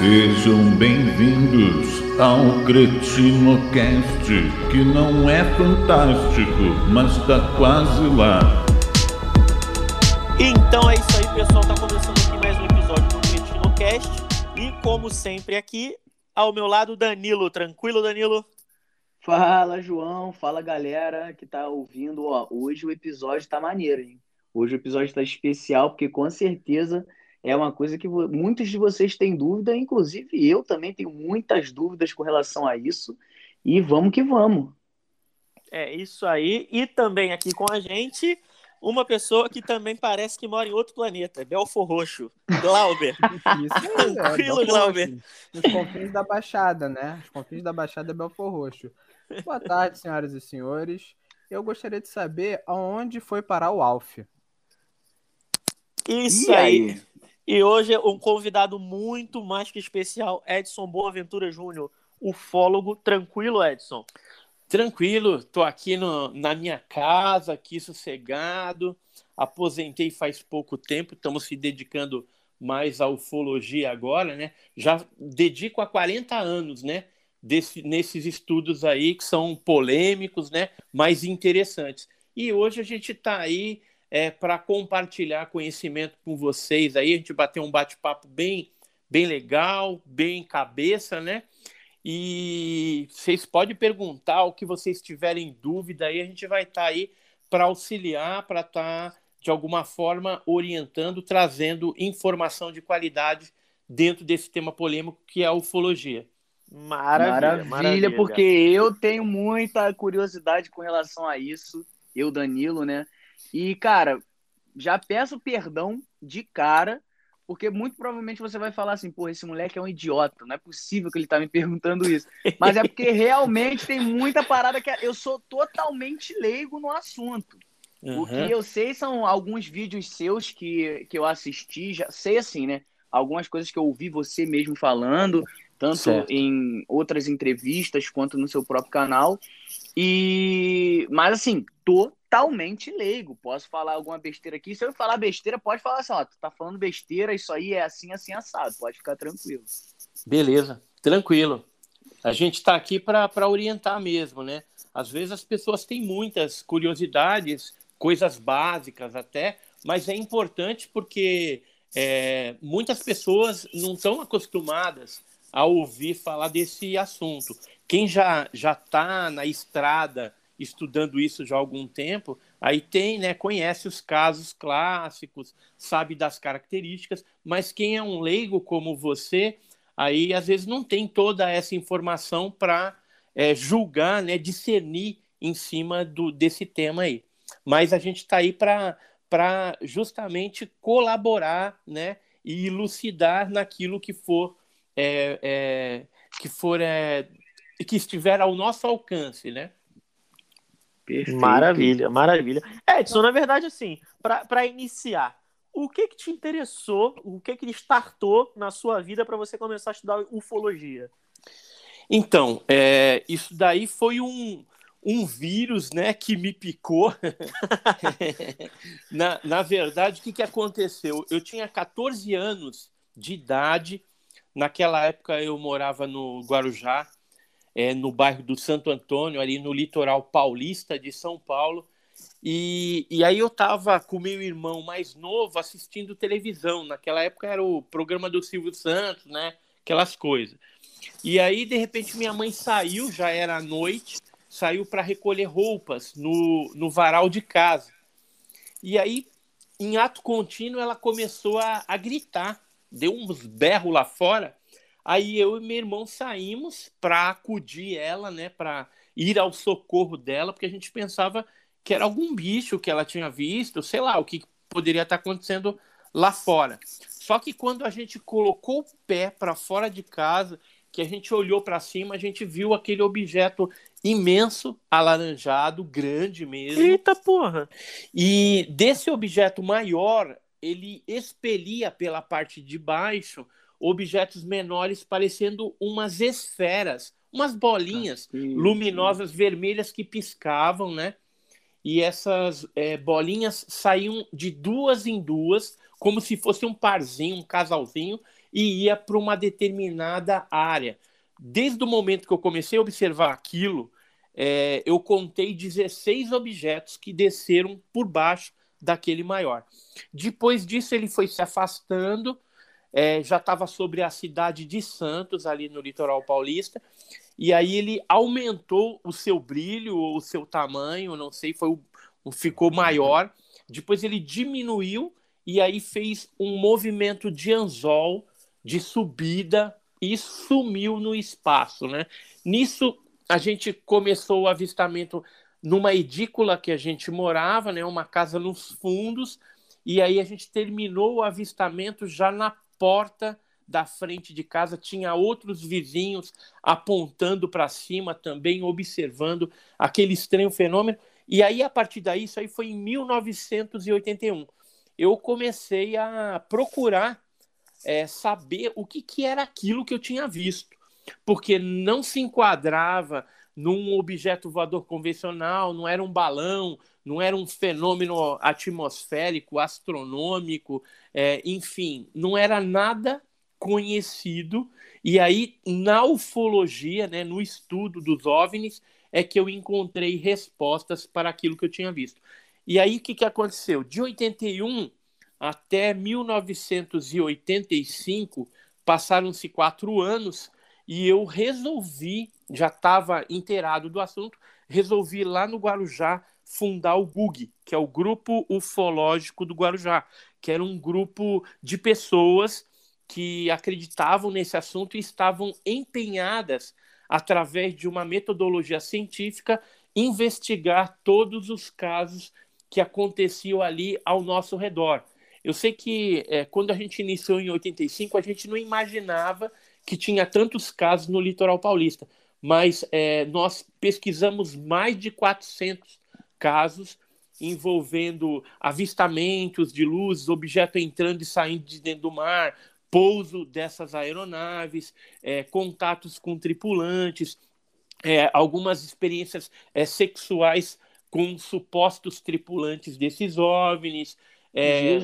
Sejam bem-vindos ao CretinoCast, que não é fantástico, mas tá quase lá. Então é isso aí, pessoal. Tá começando aqui mais um episódio do CretinoCast. E como sempre aqui, ao meu lado, Danilo. Tranquilo, Danilo? Fala, João. Fala, galera que tá ouvindo. Ó, hoje o episódio tá maneiro, hein? Hoje o episódio tá especial, porque com certeza é uma coisa que muitos de vocês têm dúvida, inclusive eu também tenho muitas dúvidas com relação a isso. E vamos que vamos. É isso aí. E também aqui com a gente, uma pessoa que também parece que mora em outro planeta, Belfor Roxo, Glauber. Isso aí, é, Tranquilo, Glauber. Nos confins da Baixada, né? Os confins da Baixada é Belfor Roxo. Boa tarde, senhoras e senhores. Eu gostaria de saber aonde foi parar o Alf. Isso aí? aí? E hoje um convidado muito mais que especial, Edson Boaventura Júnior, ufólogo. Tranquilo, Edson? Tranquilo, tô aqui no, na minha casa, aqui sossegado. Aposentei faz pouco tempo, estamos se dedicando mais à ufologia agora, né? Já dedico há 40 anos, né? Desse, nesses estudos aí que são polêmicos, né? Mais interessantes. E hoje a gente está aí é, para compartilhar conhecimento com vocês. Aí a gente bater um bate-papo bem, bem legal, bem cabeça, né? E vocês podem perguntar o que vocês tiverem dúvida aí, a gente vai estar tá aí para auxiliar, para estar tá, de alguma forma orientando, trazendo informação de qualidade dentro desse tema polêmico que é a ufologia. Maravilha, maravilha, maravilha, porque eu tenho muita curiosidade com relação a isso. Eu, Danilo, né? E, cara, já peço perdão de cara, porque muito provavelmente você vai falar assim, pô, esse moleque é um idiota, não é possível que ele tá me perguntando isso. Mas é porque realmente tem muita parada que eu sou totalmente leigo no assunto. Uhum. O que eu sei são alguns vídeos seus que, que eu assisti, já sei assim, né? Algumas coisas que eu ouvi você mesmo falando, tanto certo. em outras entrevistas quanto no seu próprio canal. E mas assim, totalmente leigo. Posso falar alguma besteira aqui? Se eu falar besteira, pode falar assim, ó, tu tá falando besteira, isso aí é assim, assim assado. Pode ficar tranquilo. Beleza, tranquilo. A gente está aqui para orientar mesmo, né? Às vezes as pessoas têm muitas curiosidades, coisas básicas até, mas é importante porque é, muitas pessoas não estão acostumadas a ouvir falar desse assunto. Quem já já está na estrada estudando isso já há algum tempo, aí tem, né, conhece os casos clássicos, sabe das características, mas quem é um leigo como você, aí às vezes não tem toda essa informação para é, julgar, né, discernir em cima do, desse tema aí. Mas a gente está aí para justamente colaborar, né, e elucidar naquilo que for é, é, que for é, que estiver ao nosso alcance, né? Perfeito. Maravilha, maravilha. Edson, na verdade, assim, para iniciar, o que que te interessou, o que que startou na sua vida para você começar a estudar ufologia? Então, é, isso daí foi um, um vírus, né, que me picou. na, na verdade, o que, que aconteceu? Eu tinha 14 anos de idade, naquela época eu morava no Guarujá, é, no bairro do Santo Antônio, ali no litoral paulista de São Paulo. E, e aí eu estava com meu irmão mais novo assistindo televisão. Naquela época era o programa do Silvio Santos, né? Aquelas coisas. E aí, de repente, minha mãe saiu, já era noite, saiu para recolher roupas no, no varal de casa. E aí, em ato contínuo, ela começou a, a gritar, deu uns berros lá fora. Aí eu e meu irmão saímos para acudir ela, né, para ir ao socorro dela, porque a gente pensava que era algum bicho que ela tinha visto, sei lá, o que poderia estar acontecendo lá fora. Só que quando a gente colocou o pé para fora de casa, que a gente olhou para cima, a gente viu aquele objeto imenso, alaranjado, grande mesmo. Eita porra! E desse objeto maior, ele expelia pela parte de baixo objetos menores parecendo umas esferas, umas bolinhas ah, luminosas vermelhas que piscavam, né? E essas é, bolinhas saíam de duas em duas, como se fosse um parzinho, um casalzinho, e ia para uma determinada área. Desde o momento que eu comecei a observar aquilo, é, eu contei 16 objetos que desceram por baixo daquele maior. Depois disso, ele foi se afastando, é, já estava sobre a cidade de Santos, ali no litoral paulista, e aí ele aumentou o seu brilho, ou o seu tamanho, não sei, foi ficou maior. Depois ele diminuiu e aí fez um movimento de anzol, de subida e sumiu no espaço, né? Nisso a gente começou o avistamento numa edícula que a gente morava, né, uma casa nos fundos, e aí a gente terminou o avistamento já na porta da frente de casa, tinha outros vizinhos apontando para cima também, observando aquele estranho fenômeno. E aí, a partir daí, isso aí foi em 1981. Eu comecei a procurar é, saber o que, que era aquilo que eu tinha visto, porque não se enquadrava num objeto voador convencional, não era um balão, não era um fenômeno atmosférico, astronômico, é, enfim, não era nada conhecido. E aí, na ufologia, né, no estudo dos OVNIs, é que eu encontrei respostas para aquilo que eu tinha visto. E aí, o que, que aconteceu? De 81 até 1985, passaram-se quatro anos e eu resolvi, já estava inteirado do assunto, resolvi lá no Guarujá fundar o GUG, que é o Grupo Ufológico do Guarujá, que era um grupo de pessoas que acreditavam nesse assunto e estavam empenhadas, através de uma metodologia científica, investigar todos os casos que aconteciam ali ao nosso redor. Eu sei que é, quando a gente iniciou em 85, a gente não imaginava que tinha tantos casos no litoral paulista, mas é, nós pesquisamos mais de 400 casos envolvendo avistamentos de luzes, objeto entrando e saindo de dentro do mar, pouso dessas aeronaves, é, contatos com tripulantes, é, algumas experiências é, sexuais com supostos tripulantes desses OVNIs, é,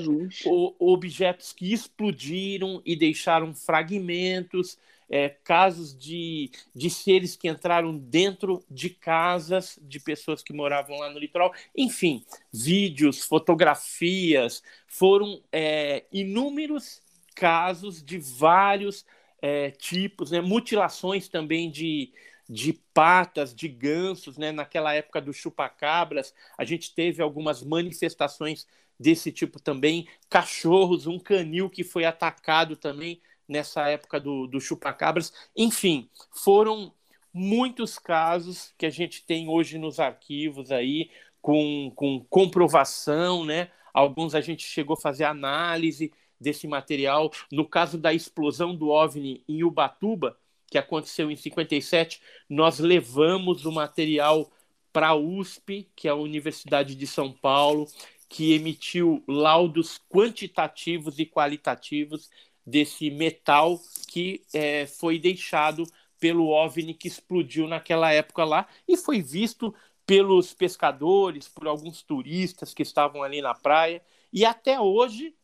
o, objetos que explodiram e deixaram fragmentos, é, casos de, de seres que entraram dentro de casas de pessoas que moravam lá no litoral, enfim, vídeos, fotografias, foram é, inúmeros casos de vários é, tipos, né? mutilações também de, de patas, de gansos, né? naquela época do chupacabras, a gente teve algumas manifestações desse tipo também, cachorros, um canil que foi atacado também nessa época do, do chupacabras, enfim, foram muitos casos que a gente tem hoje nos arquivos aí, com, com comprovação, né? Alguns a gente chegou a fazer análise, desse material. No caso da explosão do OVNI em Ubatuba, que aconteceu em 57, nós levamos o material para a USP, que é a Universidade de São Paulo, que emitiu laudos quantitativos e qualitativos desse metal que é, foi deixado pelo OVNI que explodiu naquela época lá e foi visto pelos pescadores, por alguns turistas que estavam ali na praia. E até hoje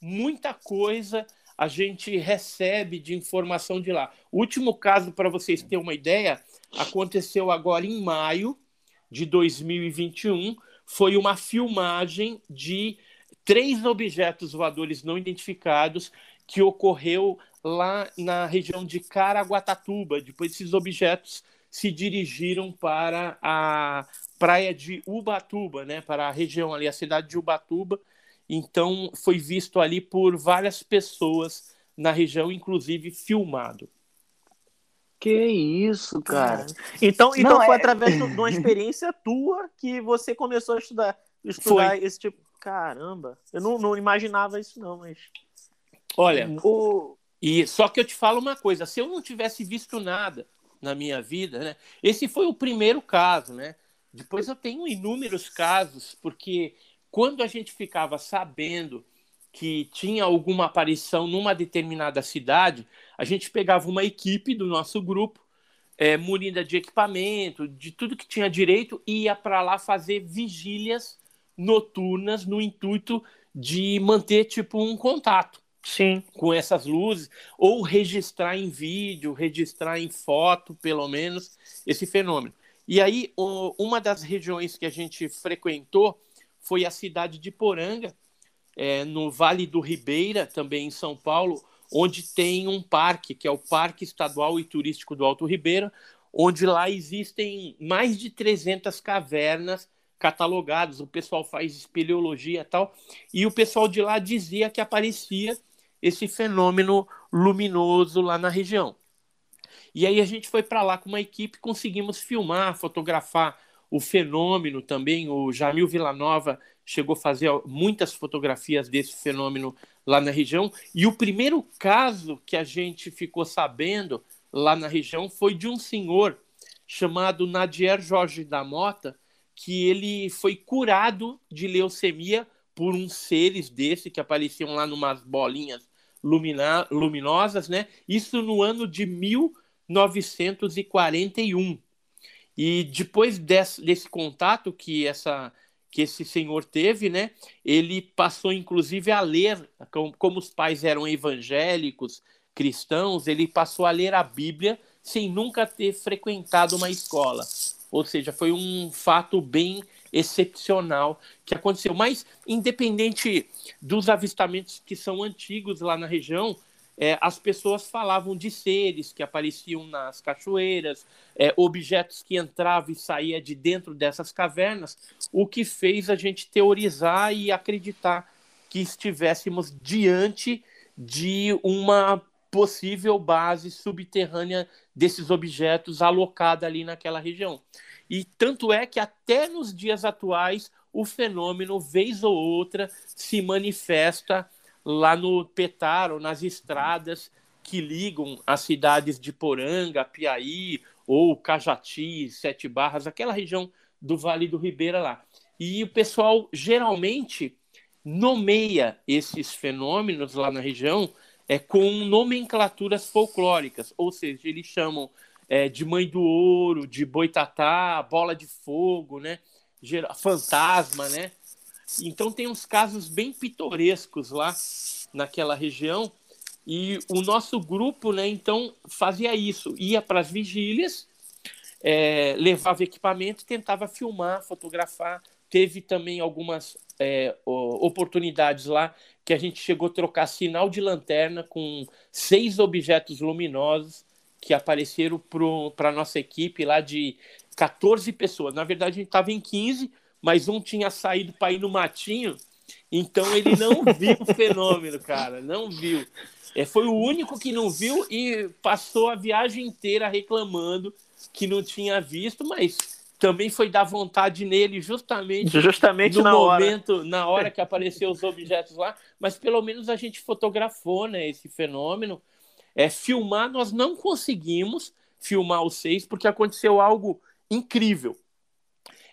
muita coisa a gente recebe de informação de lá. O último caso, para vocês terem uma ideia, aconteceu agora em maio de 2021. Foi uma filmagem de três objetos voadores não identificados que ocorreu lá na região de Caraguatatuba. Depois, esses objetos se dirigiram para a praia de Ubatuba, né, para a região ali, a cidade de Ubatuba, então foi visto ali por várias pessoas na região, inclusive filmado. Que isso, cara. Então, então não, foi é... através de uma experiência tua que você começou a estudar, estudar foi. esse tipo. Caramba, eu não, não imaginava isso, não, mas. Olha, o... e só que eu te falo uma coisa: se eu não tivesse visto nada na minha vida, né? Esse foi o primeiro caso, né? Depois eu tenho inúmeros casos, porque quando a gente ficava sabendo que tinha alguma aparição numa determinada cidade, a gente pegava uma equipe do nosso grupo, é, munida de equipamento, de tudo que tinha direito, e ia para lá fazer vigílias noturnas no intuito de manter tipo um contato, Sim. Com essas luzes, ou registrar em vídeo, registrar em foto, pelo menos, esse fenômeno. E aí, uma das regiões que a gente frequentou foi a cidade de Poranga, é, no Vale do Ribeira, também em São Paulo, onde tem um parque, que é o Parque Estadual e Turístico do Alto Ribeira, onde lá existem mais de 300 cavernas catalogadas. O pessoal faz espeleologia e tal, e o pessoal de lá dizia que aparecia esse fenômeno luminoso lá na região. E aí a gente foi para lá com uma equipe, conseguimos filmar, fotografar o fenômeno também. O Jamil Villanova chegou a fazer muitas fotografias desse fenômeno lá na região. E o primeiro caso que a gente ficou sabendo lá na região foi de um senhor chamado Nadier Jorge da Mota, que ele foi curado de leucemia por uns seres desse que apareciam lá numas bolinhas lumina luminosas, né? Isso no ano de 1941. E depois desse, desse contato que essa que esse senhor teve, né? Ele passou inclusive a ler, como, como os pais eram evangélicos, cristãos, ele passou a ler a Bíblia sem nunca ter frequentado uma escola. Ou seja, foi um fato bem excepcional que aconteceu. Mas, independente dos avistamentos que são antigos lá na região, é, as pessoas falavam de seres que apareciam nas cachoeiras, é, objetos que entravam e saíam de dentro dessas cavernas, o que fez a gente teorizar e acreditar que estivéssemos diante de uma possível base subterrânea desses objetos alocada ali naquela região. E tanto é que até nos dias atuais o fenômeno, vez ou outra, se manifesta lá no Petaro, nas estradas que ligam as cidades de Poranga, Piaí ou Cajati, Sete Barras, aquela região do Vale do Ribeira lá. E o pessoal geralmente nomeia esses fenômenos lá na região é, com nomenclaturas folclóricas, ou seja, eles chamam é, de Mãe do Ouro, de Boitatá, Bola de Fogo, né? Fantasma, né? Então tem uns casos bem pitorescos lá naquela região e o nosso grupo, né? Então fazia isso, ia para as vigílias, é, levava equipamento, tentava filmar, fotografar. Teve também algumas é, oportunidades lá que a gente chegou a trocar sinal de lanterna com seis objetos luminosos que apareceram para a nossa equipe lá de 14 pessoas. Na verdade, a gente estava em 15, mas um tinha saído para ir no matinho, então ele não viu o fenômeno, cara, não viu. É, foi o único que não viu e passou a viagem inteira reclamando que não tinha visto, mas também foi dar vontade nele justamente, justamente no na momento, hora. na hora que apareceu os objetos lá, mas pelo menos a gente fotografou, né, esse fenômeno. É, filmar nós não conseguimos filmar os seis porque aconteceu algo incrível.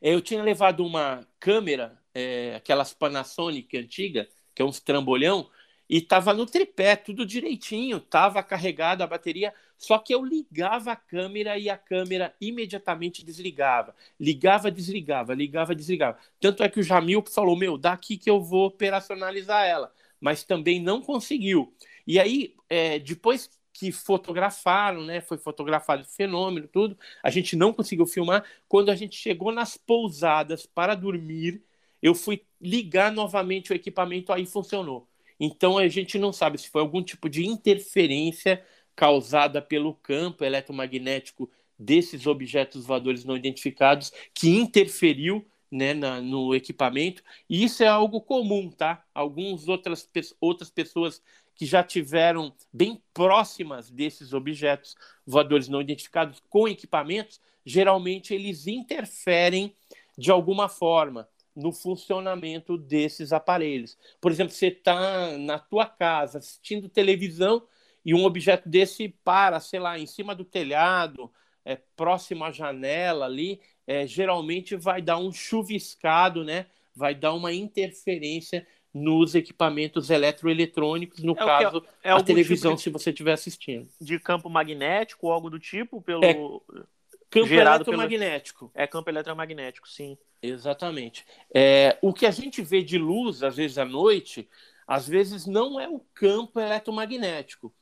É, eu tinha levado uma câmera, é, aquelas Panasonic antiga, que é uns trambolhão, e estava no tripé, tudo direitinho, estava carregada a bateria, só que eu ligava a câmera e a câmera imediatamente desligava. Ligava, desligava, ligava, desligava. Tanto é que o Jamil falou: Meu, daqui que eu vou operacionalizar ela, mas também não conseguiu. E aí, é, depois que fotografaram, né? Foi fotografado o fenômeno, tudo. A gente não conseguiu filmar. Quando a gente chegou nas pousadas para dormir, eu fui ligar novamente o equipamento, aí funcionou. Então a gente não sabe se foi algum tipo de interferência causada pelo campo eletromagnético desses objetos voadores não identificados que interferiu né, na, no equipamento. E isso é algo comum, tá? Algumas outras, outras pessoas que já tiveram bem próximas desses objetos voadores não identificados com equipamentos, geralmente eles interferem de alguma forma no funcionamento desses aparelhos. Por exemplo, você está na tua casa assistindo televisão e um objeto desse para, sei lá, em cima do telhado, é, próximo à janela ali, é, geralmente vai dar um chuviscado, né? Vai dar uma interferência nos equipamentos eletroeletrônicos, no é caso, é a televisão, tipo de, se você estiver assistindo. De campo magnético ou algo do tipo, pelo. É, campo Gerado eletromagnético. Pelo... É campo eletromagnético, sim. Exatamente. É, o que a gente vê de luz, às vezes à noite, às vezes não é o campo eletromagnético.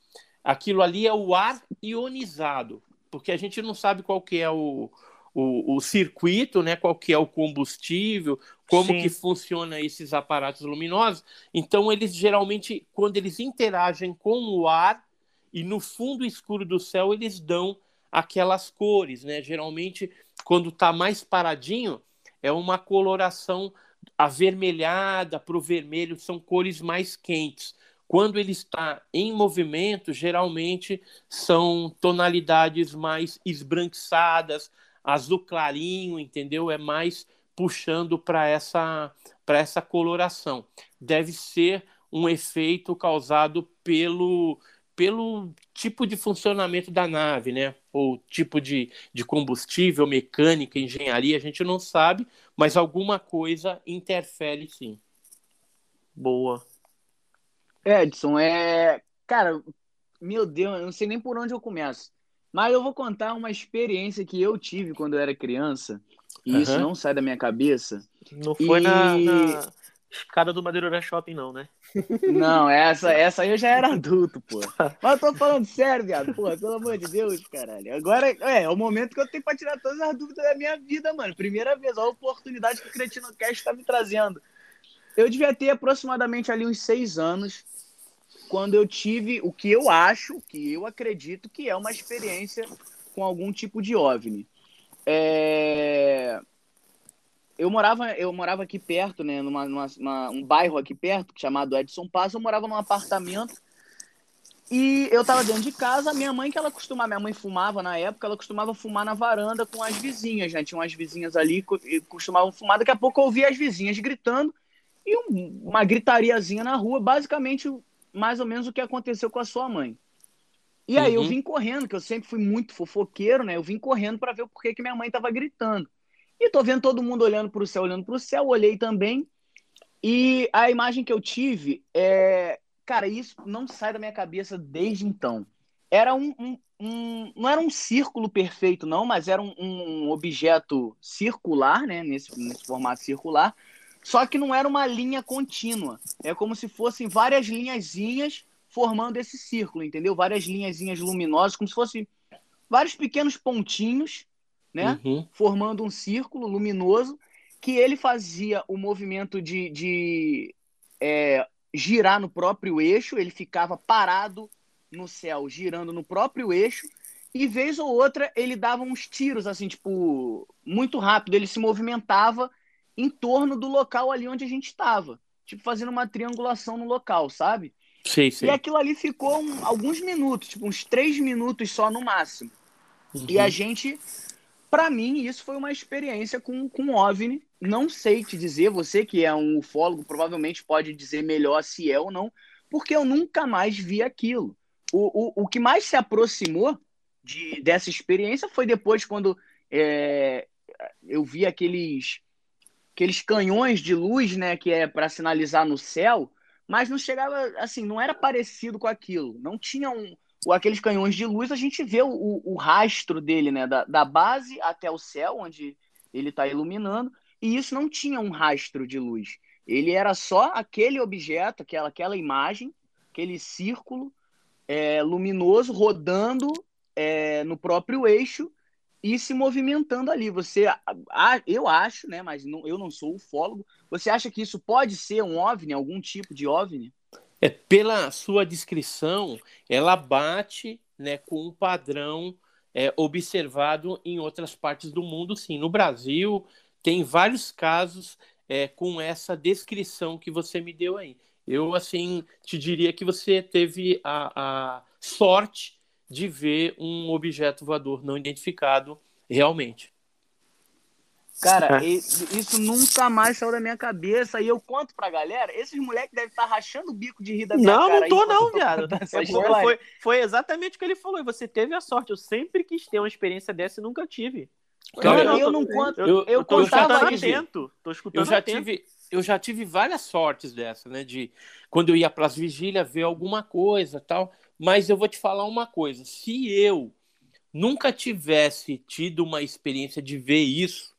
Aquilo ali é o ar ionizado, porque a gente não sabe qual que é o, o, o circuito, né, qual que é o combustível, como Sim. que funciona esses aparatos luminosos. Então, eles geralmente, quando eles interagem com o ar e no fundo escuro do céu, eles dão aquelas cores, né? Geralmente, quando está mais paradinho, é uma coloração avermelhada para o vermelho, são cores mais quentes. Quando ele está em movimento, geralmente são tonalidades mais esbranquiçadas, azul clarinho, entendeu? É mais puxando para essa para essa coloração. Deve ser um efeito causado pelo pelo tipo de funcionamento da nave, né? Ou tipo de, de combustível, mecânica, engenharia, a gente não sabe, mas alguma coisa interfere sim. Boa. Edson, é. Cara, meu Deus, eu não sei nem por onde eu começo. Mas eu vou contar uma experiência que eu tive quando eu era criança, e uhum. isso não sai da minha cabeça. Não foi e... na, na, escada do Madureira Shopping, não, né? Não, essa, essa aí eu já era adulto, pô. Mas eu tô falando sério, viado. Pô, pelo amor de Deus, caralho. Agora é, é o momento que eu tenho pra tirar todas as dúvidas da minha vida, mano. Primeira vez, a oportunidade que o Cretino Cast tá me trazendo. Eu devia ter aproximadamente ali uns seis anos quando eu tive o que eu acho, que eu acredito que é uma experiência com algum tipo de OVNI. É... Eu morava, eu morava aqui perto, né, numa, numa uma, um bairro aqui perto chamado Edson Paz. Eu morava num apartamento e eu tava dentro de casa. Minha mãe, que ela costumava, minha mãe fumava na época, ela costumava fumar na varanda com as vizinhas, né? Tinha umas vizinhas ali e costumavam fumar. Daqui a pouco eu ouvia as vizinhas gritando e um, uma gritariazinha na rua. Basicamente, mais ou menos o que aconteceu com a sua mãe. E aí uhum. eu vim correndo, que eu sempre fui muito fofoqueiro, né? Eu vim correndo para ver porquê que minha mãe estava gritando. E tô vendo todo mundo olhando para o céu, olhando para o céu, olhei também. E a imagem que eu tive é. Cara, isso não sai da minha cabeça desde então. Era um. um, um não era um círculo perfeito, não, mas era um, um objeto circular, né? Nesse, nesse formato circular, só que não era uma linha contínua. É como se fossem várias linhazinhas formando esse círculo, entendeu? Várias linhazinhas luminosas, como se fossem vários pequenos pontinhos, né? Uhum. Formando um círculo luminoso que ele fazia o movimento de, de é, girar no próprio eixo, ele ficava parado no céu, girando no próprio eixo, e vez ou outra ele dava uns tiros, assim, tipo, muito rápido, ele se movimentava em torno do local ali onde a gente estava. Tipo, fazendo uma triangulação no local, sabe? Sim, sim. E aquilo ali ficou um, alguns minutos, tipo, uns três minutos só no máximo. Uhum. E a gente, para mim, isso foi uma experiência com, com OVNI. Não sei te dizer, você que é um ufólogo, provavelmente pode dizer melhor se é ou não, porque eu nunca mais vi aquilo. O, o, o que mais se aproximou de, dessa experiência foi depois quando é, eu vi aqueles aqueles canhões de luz, né, que é para sinalizar no céu, mas não chegava assim, não era parecido com aquilo. Não tinha um, aqueles canhões de luz, a gente vê o, o rastro dele, né, da, da base até o céu, onde ele está iluminando, e isso não tinha um rastro de luz. Ele era só aquele objeto, aquela, aquela imagem, aquele círculo é, luminoso rodando é, no próprio eixo e se movimentando ali. Você, eu acho, né, mas não, eu não sou ufólogo, você acha que isso pode ser um OVNI, algum tipo de OVNI? É, pela sua descrição, ela bate né, com um padrão é, observado em outras partes do mundo, sim. No Brasil, tem vários casos é, com essa descrição que você me deu aí. Eu, assim, te diria que você teve a, a sorte de ver um objeto voador não identificado realmente. Cara, é. isso nunca mais saiu da minha cabeça. E eu conto pra galera, esses moleques devem estar rachando o bico de rir da minha não, cara. Não, não tô não, viado. É foi, foi exatamente o que ele falou. E você teve a sorte. Eu sempre quis ter uma experiência dessa e nunca tive. Cara, eu, eu não conto. Eu, eu, eu tô contava atento. Tô escutando eu já atento. tive eu já tive várias sortes dessa, né? De quando eu ia para as vigílias ver alguma coisa tal. Mas eu vou te falar uma coisa: se eu nunca tivesse tido uma experiência de ver isso,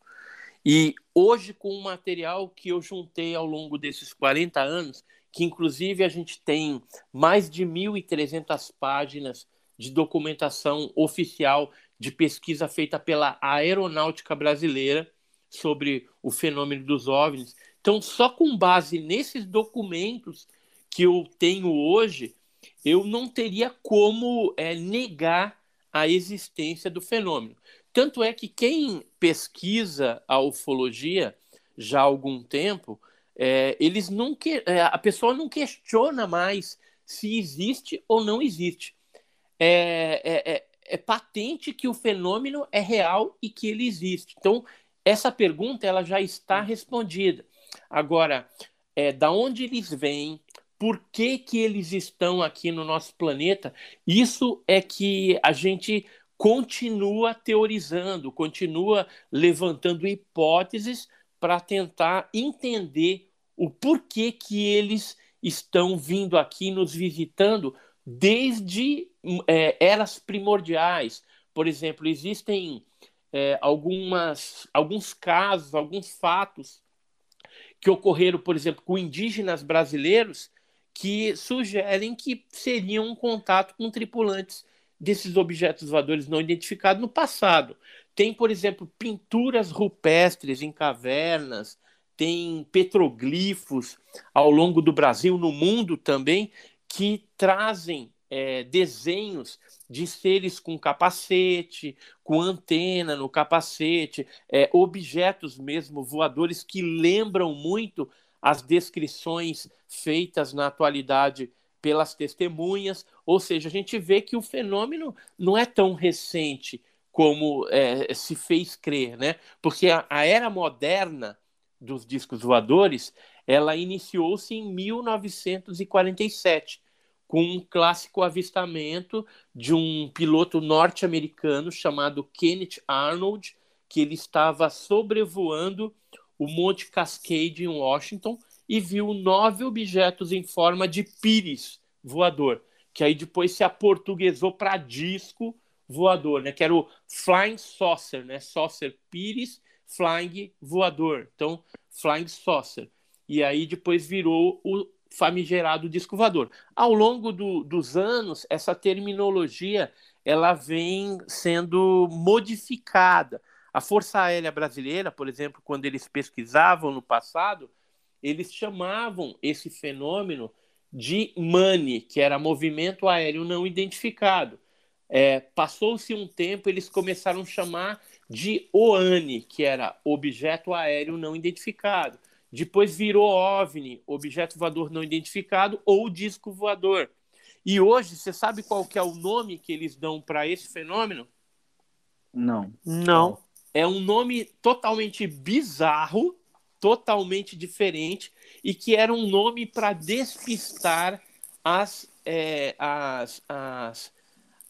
e hoje com o material que eu juntei ao longo desses 40 anos, que inclusive a gente tem mais de 1.300 páginas de documentação oficial de pesquisa feita pela Aeronáutica Brasileira sobre o fenômeno dos OVNIs. Então, só com base nesses documentos que eu tenho hoje, eu não teria como é, negar a existência do fenômeno. Tanto é que quem pesquisa a ufologia já há algum tempo, é, eles não que, é, a pessoa não questiona mais se existe ou não existe. É, é, é, é, patente que o fenômeno é real e que ele existe. Então, essa pergunta ela já está respondida. Agora, é, da onde eles vêm, por que, que eles estão aqui no nosso planeta, isso é que a gente continua teorizando, continua levantando hipóteses para tentar entender o porquê que eles estão vindo aqui nos visitando desde é, eras primordiais. Por exemplo, existem é, algumas, alguns casos, alguns fatos que ocorreram, por exemplo, com indígenas brasileiros que sugerem que seriam um contato com tripulantes desses objetos voadores não identificados no passado. Tem, por exemplo, pinturas rupestres em cavernas, tem petroglifos ao longo do Brasil, no mundo também, que trazem é, desenhos de seres com capacete, com antena no capacete, é, objetos mesmo voadores que lembram muito as descrições feitas na atualidade pelas testemunhas, ou seja, a gente vê que o fenômeno não é tão recente como é, se fez crer, né? Porque a, a, era moderna dos discos voadores, ela iniciou-se em 1947, com um clássico avistamento de um piloto norte-americano chamado Kenneth Arnold, que ele estava sobrevoando o Monte Cascade em Washington e viu nove objetos em forma de pires voador, que aí depois se aportuguesou para disco voador, né? Que era o Flying Saucer, né? Saucer pires, Flying voador. Então, Flying Saucer. E aí depois virou o famigerado disco voador. Ao longo do, dos anos, essa terminologia ela vem sendo modificada. A Força Aérea Brasileira, por exemplo, quando eles pesquisavam no passado, eles chamavam esse fenômeno de MANI, que era movimento aéreo não identificado. É, Passou-se um tempo, eles começaram a chamar de OANI, que era objeto aéreo não identificado. Depois virou OVNI, objeto voador não identificado, ou disco voador. E hoje, você sabe qual que é o nome que eles dão para esse fenômeno? Não. Não é um nome totalmente bizarro, totalmente diferente, e que era um nome para despistar as, é, as, as,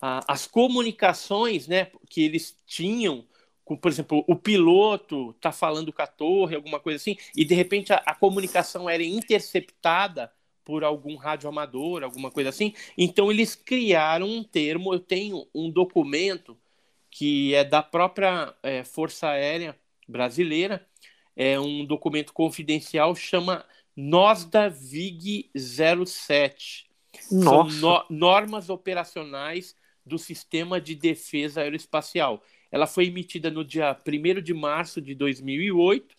a, as comunicações né, que eles tinham. Por exemplo, o piloto está falando com a torre, alguma coisa assim, e de repente a, a comunicação era interceptada por algum radioamador, alguma coisa assim. Então eles criaram um termo. Eu tenho um documento que é da própria é, Força Aérea Brasileira, é um documento confidencial, chama Nós da VIG 07. Nossa. São no, normas operacionais do Sistema de Defesa Aeroespacial. Ela foi emitida no dia 1 de março de 2008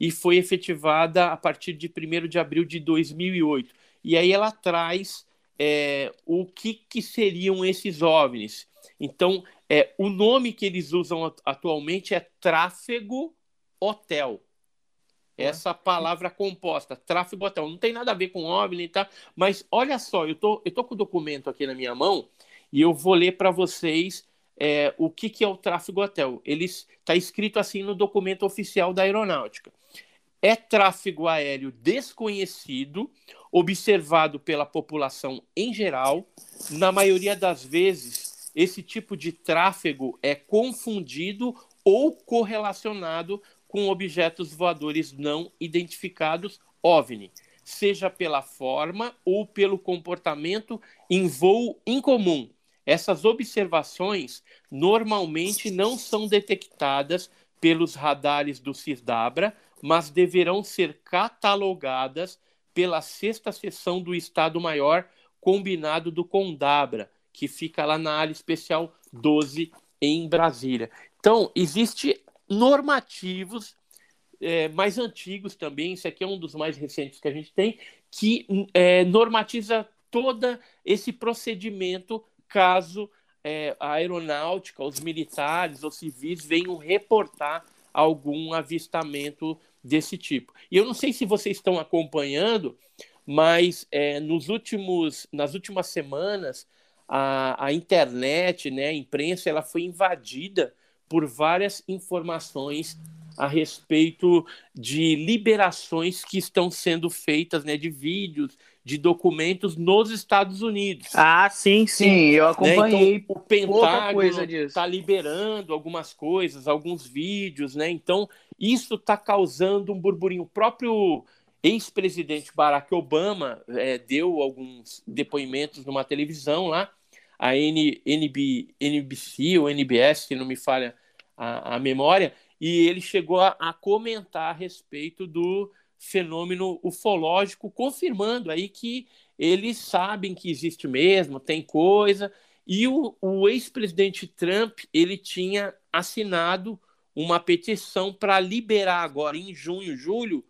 e foi efetivada a partir de 1 de abril de 2008. E aí ela traz é, o que, que seriam esses OVNIs. Então, é, o nome que eles usam atualmente é tráfego hotel. Essa palavra composta, tráfego hotel. Não tem nada a ver com OVNI, tá? Mas olha só, eu tô, eu tô com o documento aqui na minha mão e eu vou ler para vocês é, o que, que é o tráfego hotel. Ele está escrito assim no documento oficial da aeronáutica. É tráfego aéreo desconhecido, observado pela população em geral, na maioria das vezes esse tipo de tráfego é confundido ou correlacionado com objetos voadores não identificados OVNI, seja pela forma ou pelo comportamento em voo incomum. Essas observações normalmente não são detectadas pelos radares do CISDABRA, mas deverão ser catalogadas pela sexta sessão do Estado-Maior combinado do Condabra, que fica lá na área especial 12 em Brasília. Então, existe normativos é, mais antigos também, esse aqui é um dos mais recentes que a gente tem, que é, normatiza todo esse procedimento caso é, a aeronáutica, os militares ou civis venham reportar algum avistamento desse tipo. E eu não sei se vocês estão acompanhando, mas é, nos últimos, nas últimas semanas a, a internet, né, a imprensa, ela foi invadida por várias informações a respeito de liberações que estão sendo feitas, né, de vídeos, de documentos nos Estados Unidos. Ah, sim, sim, sim eu acompanhei. Né? Então, o Pentágono está liberando algumas coisas, alguns vídeos, né? Então, isso está causando um burburinho. O próprio ex-presidente Barack Obama é, deu alguns depoimentos numa televisão lá, a N, NB, NBC ou NBS, se não me falha a, a memória, e ele chegou a, a comentar a respeito do fenômeno ufológico, confirmando aí que eles sabem que existe mesmo, tem coisa. E o, o ex-presidente Trump ele tinha assinado uma petição para liberar agora em junho, julho,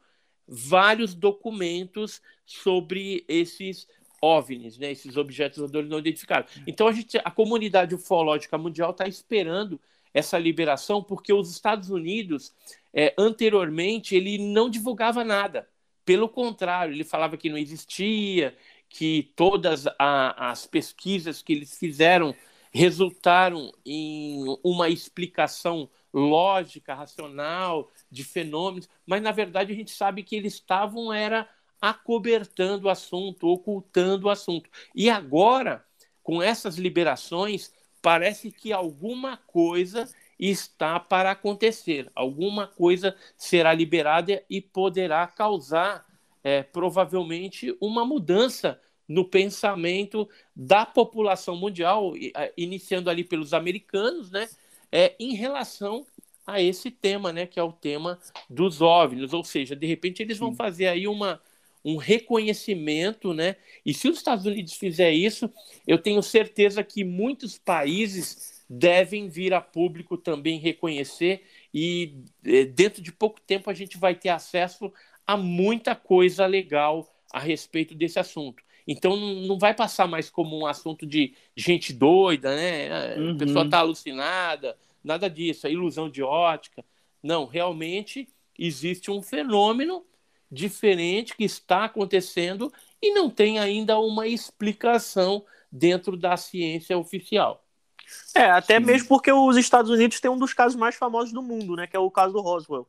vários documentos sobre esses OVNIs, né, esses objetos voadores não identificados. Então a gente, a comunidade ufológica mundial está esperando essa liberação porque os Estados Unidos é, anteriormente ele não divulgava nada. Pelo contrário, ele falava que não existia, que todas a, as pesquisas que eles fizeram resultaram em uma explicação lógica, racional de fenômenos, mas na verdade a gente sabe que eles estavam era acobertando o assunto, ocultando o assunto. E agora, com essas liberações, parece que alguma coisa está para acontecer. Alguma coisa será liberada e poderá causar, é, provavelmente, uma mudança no pensamento da população mundial, iniciando ali pelos americanos, né, é, em relação a esse tema, né, que é o tema dos OVNIs, ou seja, de repente eles vão fazer aí uma, um reconhecimento, né? E se os Estados Unidos fizer isso, eu tenho certeza que muitos países devem vir a público também reconhecer e eh, dentro de pouco tempo a gente vai ter acesso a muita coisa legal a respeito desse assunto. Então não vai passar mais como um assunto de gente doida, né? Uhum. A pessoa está alucinada, nada disso, é ilusão de ótica. Não, realmente existe um fenômeno diferente que está acontecendo e não tem ainda uma explicação dentro da ciência oficial. É, até Sim. mesmo porque os Estados Unidos têm um dos casos mais famosos do mundo, né? Que é o caso do Roswell,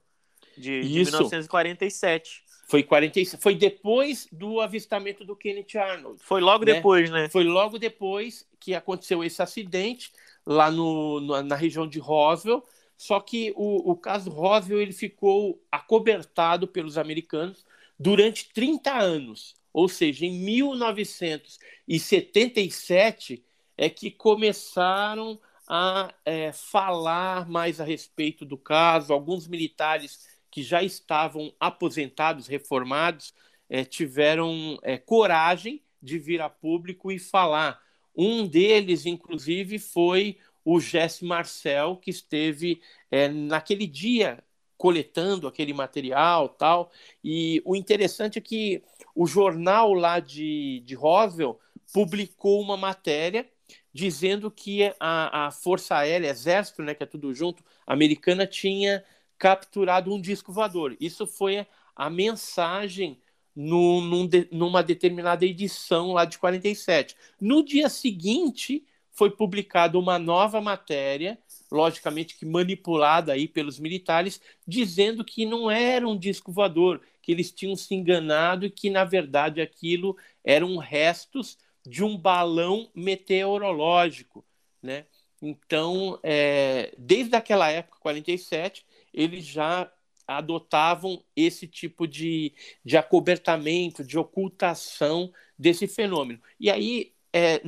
de, de 1947. Foi, 40, foi depois do avistamento do Kenneth Arnold. Foi logo né? depois, né? Foi logo depois que aconteceu esse acidente lá no, no na região de Roswell. Só que o, o caso Roswell ele ficou acobertado pelos americanos durante 30 anos. Ou seja, em 1977 é que começaram a é, falar mais a respeito do caso. Alguns militares que já estavam aposentados, reformados, é, tiveram é, coragem de vir a público e falar. Um deles, inclusive, foi o Jesse Marcel, que esteve é, naquele dia coletando aquele material tal. E o interessante é que o jornal lá de, de Roswell publicou uma matéria dizendo que a, a Força Aérea, Exército, né, que é tudo junto, americana, tinha capturado um disco voador. Isso foi a mensagem no, num de, numa determinada edição lá de 47. No dia seguinte, foi publicada uma nova matéria, logicamente que manipulada aí pelos militares, dizendo que não era um disco voador, que eles tinham se enganado e que, na verdade, aquilo eram restos de um balão meteorológico, né? Então, é, desde aquela época, 47, eles já adotavam esse tipo de, de acobertamento, de ocultação desse fenômeno. E aí, é,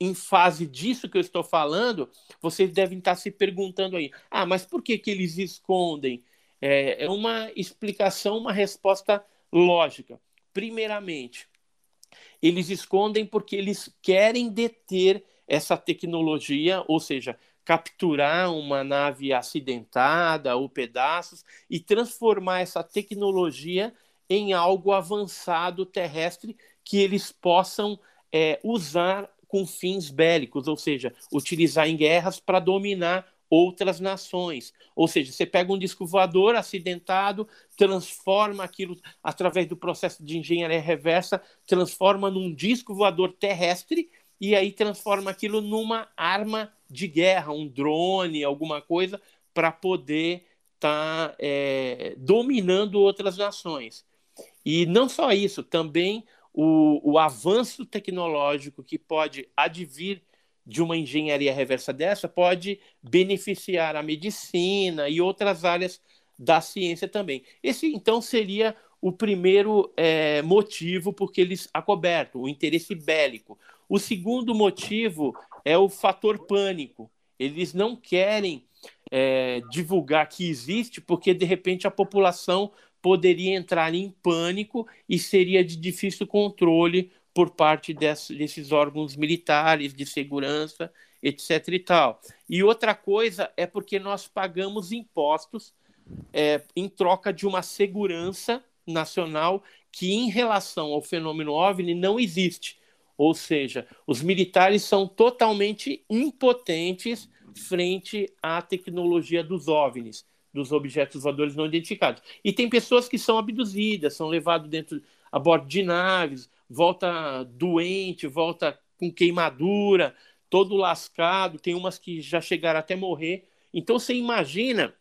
em fase disso que eu estou falando, vocês devem estar se perguntando aí: ah, mas por que, que eles escondem? É, é uma explicação, uma resposta lógica primeiramente, eles escondem porque eles querem deter essa tecnologia, ou seja, capturar uma nave acidentada ou pedaços e transformar essa tecnologia em algo avançado terrestre que eles possam é, usar com fins bélicos, ou seja, utilizar em guerras para dominar outras nações. Ou seja, você pega um disco voador acidentado, transforma aquilo através do processo de engenharia reversa, transforma num disco voador terrestre e aí transforma aquilo numa arma de guerra, um drone, alguma coisa, para poder estar tá, é, dominando outras nações. E não só isso, também o, o avanço tecnológico que pode advir de uma engenharia reversa dessa pode beneficiar a medicina e outras áreas da ciência também. Esse, então, seria o primeiro é, motivo porque eles acobertam, o interesse bélico. O segundo motivo é o fator pânico. Eles não querem é, divulgar que existe, porque de repente a população poderia entrar em pânico e seria de difícil controle por parte desses órgãos militares de segurança, etc. e tal. E outra coisa é porque nós pagamos impostos é, em troca de uma segurança nacional que, em relação ao fenômeno OVNI, não existe. Ou seja, os militares são totalmente impotentes frente à tecnologia dos OVNIs, dos objetos voadores não identificados. E tem pessoas que são abduzidas, são levadas dentro a bordo de naves, volta doente, volta com queimadura, todo lascado, tem umas que já chegaram até morrer. Então você imagina,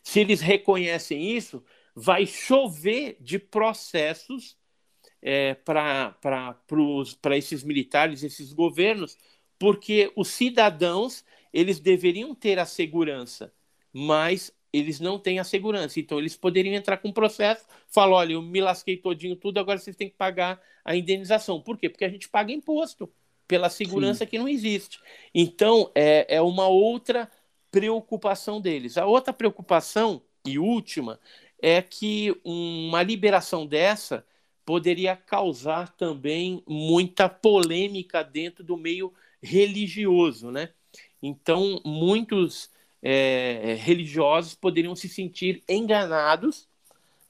se eles reconhecem isso, vai chover de processos é, para esses militares, esses governos, porque os cidadãos eles deveriam ter a segurança, mas eles não têm a segurança. Então, eles poderiam entrar com um processo, falar: olha, eu me lasquei todinho tudo, agora vocês têm que pagar a indenização. Por quê? Porque a gente paga imposto pela segurança Sim. que não existe. Então, é, é uma outra preocupação deles. A outra preocupação, e última, é que uma liberação dessa poderia causar também muita polêmica dentro do meio religioso, né? Então, muitos é, religiosos poderiam se sentir enganados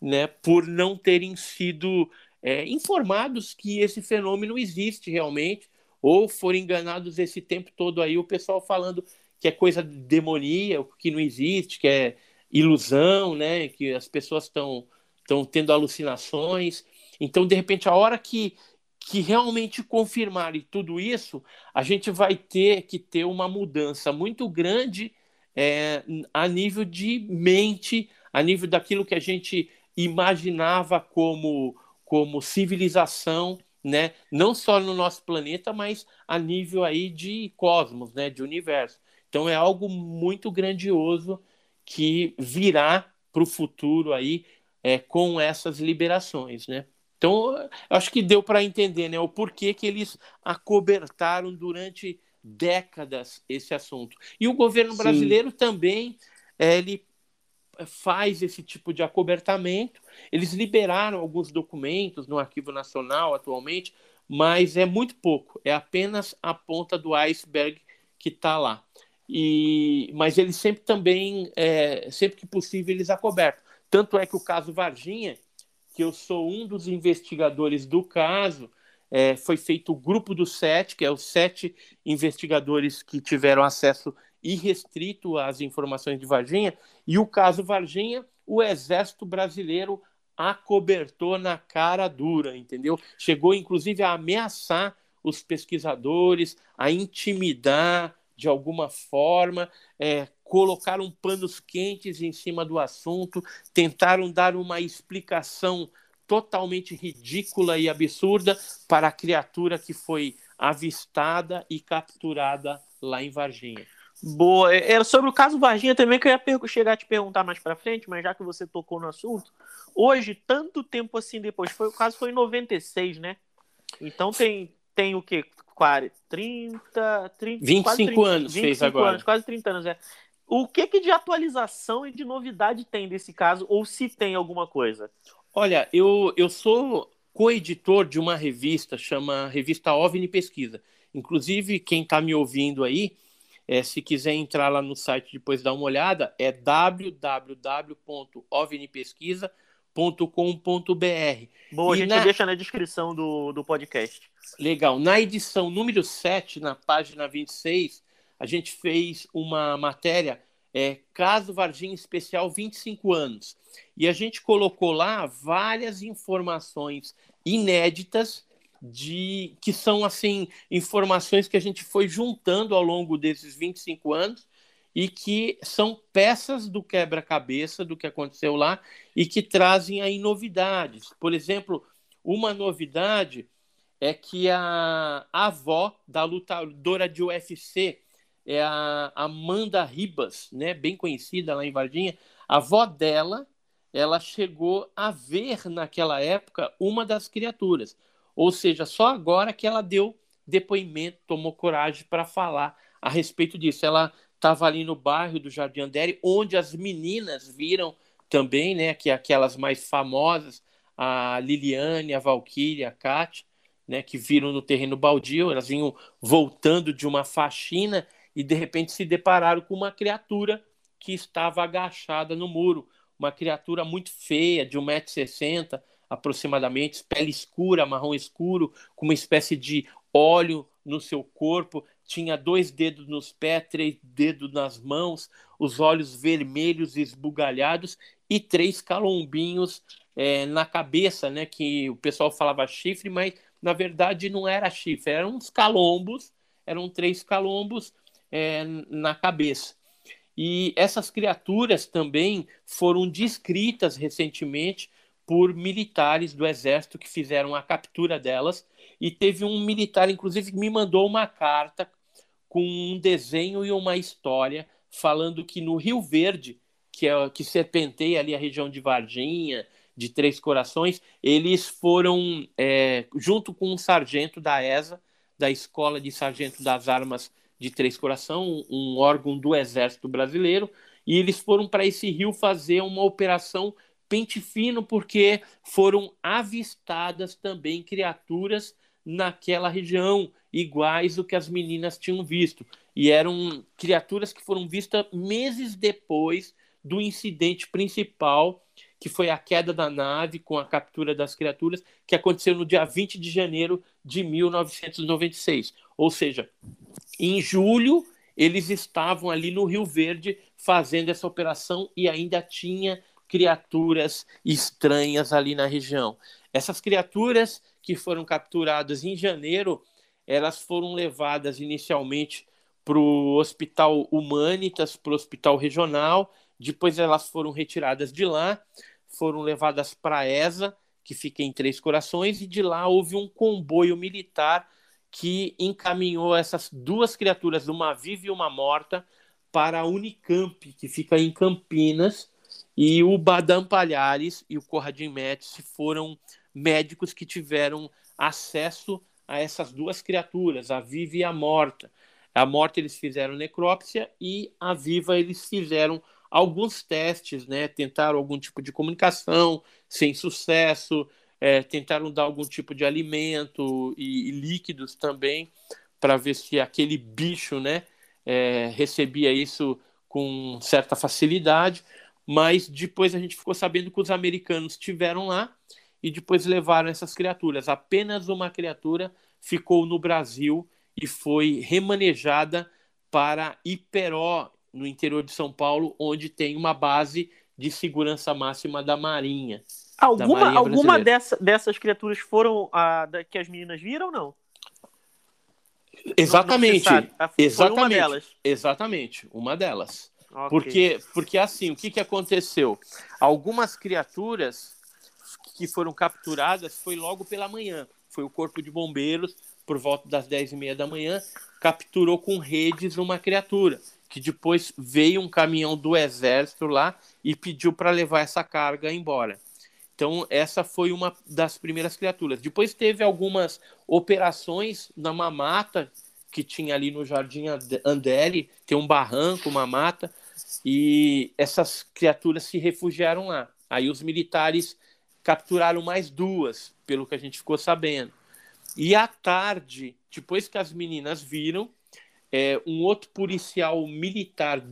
né, por não terem sido é, informados que esse fenômeno existe realmente, ou foram enganados esse tempo todo aí, o pessoal falando que é coisa demoníaca, que não existe, que é ilusão, né, que as pessoas estão estão tendo alucinações. Então, de repente, a hora que, que realmente confirmarem tudo isso, a gente vai ter que ter uma mudança muito grande é, a nível de mente, a nível daquilo que a gente imaginava como, como civilização, né? não só no nosso planeta, mas a nível aí de cosmos, né? de universo. Então é algo muito grandioso que virá para o futuro aí é, com essas liberações, né? Então, acho que deu para entender né, o porquê que eles acobertaram durante décadas esse assunto. E o governo Sim. brasileiro também é, ele faz esse tipo de acobertamento. Eles liberaram alguns documentos no Arquivo Nacional atualmente, mas é muito pouco. É apenas a ponta do iceberg que está lá. E, mas eles sempre também, é, sempre que possível, eles acobertam. Tanto é que o caso Varginha, que eu sou um dos investigadores do caso, é, foi feito o grupo dos sete, que é os sete investigadores que tiveram acesso irrestrito às informações de Varginha, e o caso Varginha, o Exército Brasileiro acobertou na cara dura, entendeu? Chegou inclusive a ameaçar os pesquisadores, a intimidar de alguma forma, é, colocaram panos quentes em cima do assunto, tentaram dar uma explicação totalmente ridícula e absurda para a criatura que foi avistada e capturada lá em Varginha. Boa. É, era sobre o caso Varginha também que eu ia chegar a te perguntar mais para frente, mas já que você tocou no assunto, hoje, tanto tempo assim depois, foi o caso foi em 96, né? Então tem tem o quê? 40, 30, 30 25 30, anos 25 fez agora. Anos, quase 30 anos, é. O que, que de atualização e de novidade tem desse caso, ou se tem alguma coisa? Olha, eu, eu sou coeditor de uma revista, chama Revista OVNI Pesquisa. Inclusive, quem está me ouvindo aí, é, se quiser entrar lá no site depois dar uma olhada, é www.ovnipesquisa.com.br. Boa, e a gente na... deixa na descrição do, do podcast. Legal. Na edição número 7, na página 26, a gente fez uma matéria, é, Caso Varginha Especial 25 anos. E a gente colocou lá várias informações inéditas de que são assim informações que a gente foi juntando ao longo desses 25 anos e que são peças do quebra-cabeça do que aconteceu lá e que trazem aí novidades. Por exemplo, uma novidade é que a avó da lutadora de UFC é a Amanda Ribas, né, bem conhecida lá em Varginha. A avó dela, ela chegou a ver naquela época uma das criaturas. Ou seja, só agora que ela deu depoimento, tomou coragem para falar a respeito disso. Ela estava ali no bairro do Jardim Andere, onde as meninas viram também, né, que aquelas mais famosas, a Liliane, a Valkyrie, a Kátia, né, que viram no terreno baldio, elas vinham voltando de uma faxina e de repente se depararam com uma criatura que estava agachada no muro, uma criatura muito feia, de 1,60m, aproximadamente, pele escura, marrom escuro, com uma espécie de óleo no seu corpo, tinha dois dedos nos pés, três dedos nas mãos, os olhos vermelhos esbugalhados e três calombinhos é, na cabeça, né? Que o pessoal falava chifre, mas na verdade não era chifre, eram uns calombos, eram três calombos é, na cabeça. E essas criaturas também foram descritas recentemente por militares do exército que fizeram a captura delas. E teve um militar, inclusive, que me mandou uma carta com um desenho e uma história falando que no Rio Verde, que é que serpenteia ali a região de Varginha, de Três Corações, eles foram é, junto com um sargento da ESA, da Escola de Sargento das Armas de Três Coração, um órgão do Exército Brasileiro, e eles foram para esse rio fazer uma operação pente fino porque foram avistadas também criaturas naquela região iguais o que as meninas tinham visto. E eram criaturas que foram vistas meses depois do incidente principal que foi a queda da nave com a captura das criaturas que aconteceu no dia 20 de janeiro de 1996 ou seja em julho eles estavam ali no Rio Verde fazendo essa operação e ainda tinha criaturas estranhas ali na região. Essas criaturas que foram capturadas em janeiro, elas foram levadas inicialmente para o Hospital Humanitas, para o Hospital Regional, depois elas foram retiradas de lá, foram levadas para a ESA, que fica em Três Corações, e de lá houve um comboio militar que encaminhou essas duas criaturas, uma viva e uma morta, para a Unicamp, que fica em Campinas, e o Badam Palhares e o Corradin Médici foram médicos que tiveram acesso a essas duas criaturas, a viva e a morta. A morta eles fizeram necrópsia e a viva eles fizeram alguns testes, né? Tentaram algum tipo de comunicação sem sucesso, é, tentaram dar algum tipo de alimento e, e líquidos também para ver se aquele bicho, né, é, recebia isso com certa facilidade mas depois a gente ficou sabendo que os americanos tiveram lá e depois levaram essas criaturas. Apenas uma criatura ficou no Brasil e foi remanejada para Iperó, no interior de São Paulo, onde tem uma base de segurança máxima da Marinha. Alguma, alguma dessa, dessas criaturas foram a da, que as meninas viram ou não? Exatamente. Não, não ah, exatamente. Uma delas. Exatamente, uma delas. Okay. Porque, porque assim, o que, que aconteceu? Algumas criaturas que foram capturadas foi logo pela manhã. Foi o corpo de bombeiros, por volta das 10 e meia da manhã, capturou com redes uma criatura, que depois veio um caminhão do exército lá e pediu para levar essa carga embora. Então, essa foi uma das primeiras criaturas. Depois teve algumas operações na mamata que tinha ali no Jardim Andere, tem um barranco, uma mata, e essas criaturas se refugiaram lá. Aí os militares capturaram mais duas, pelo que a gente ficou sabendo. E à tarde, depois que as meninas viram, é, um outro policial militar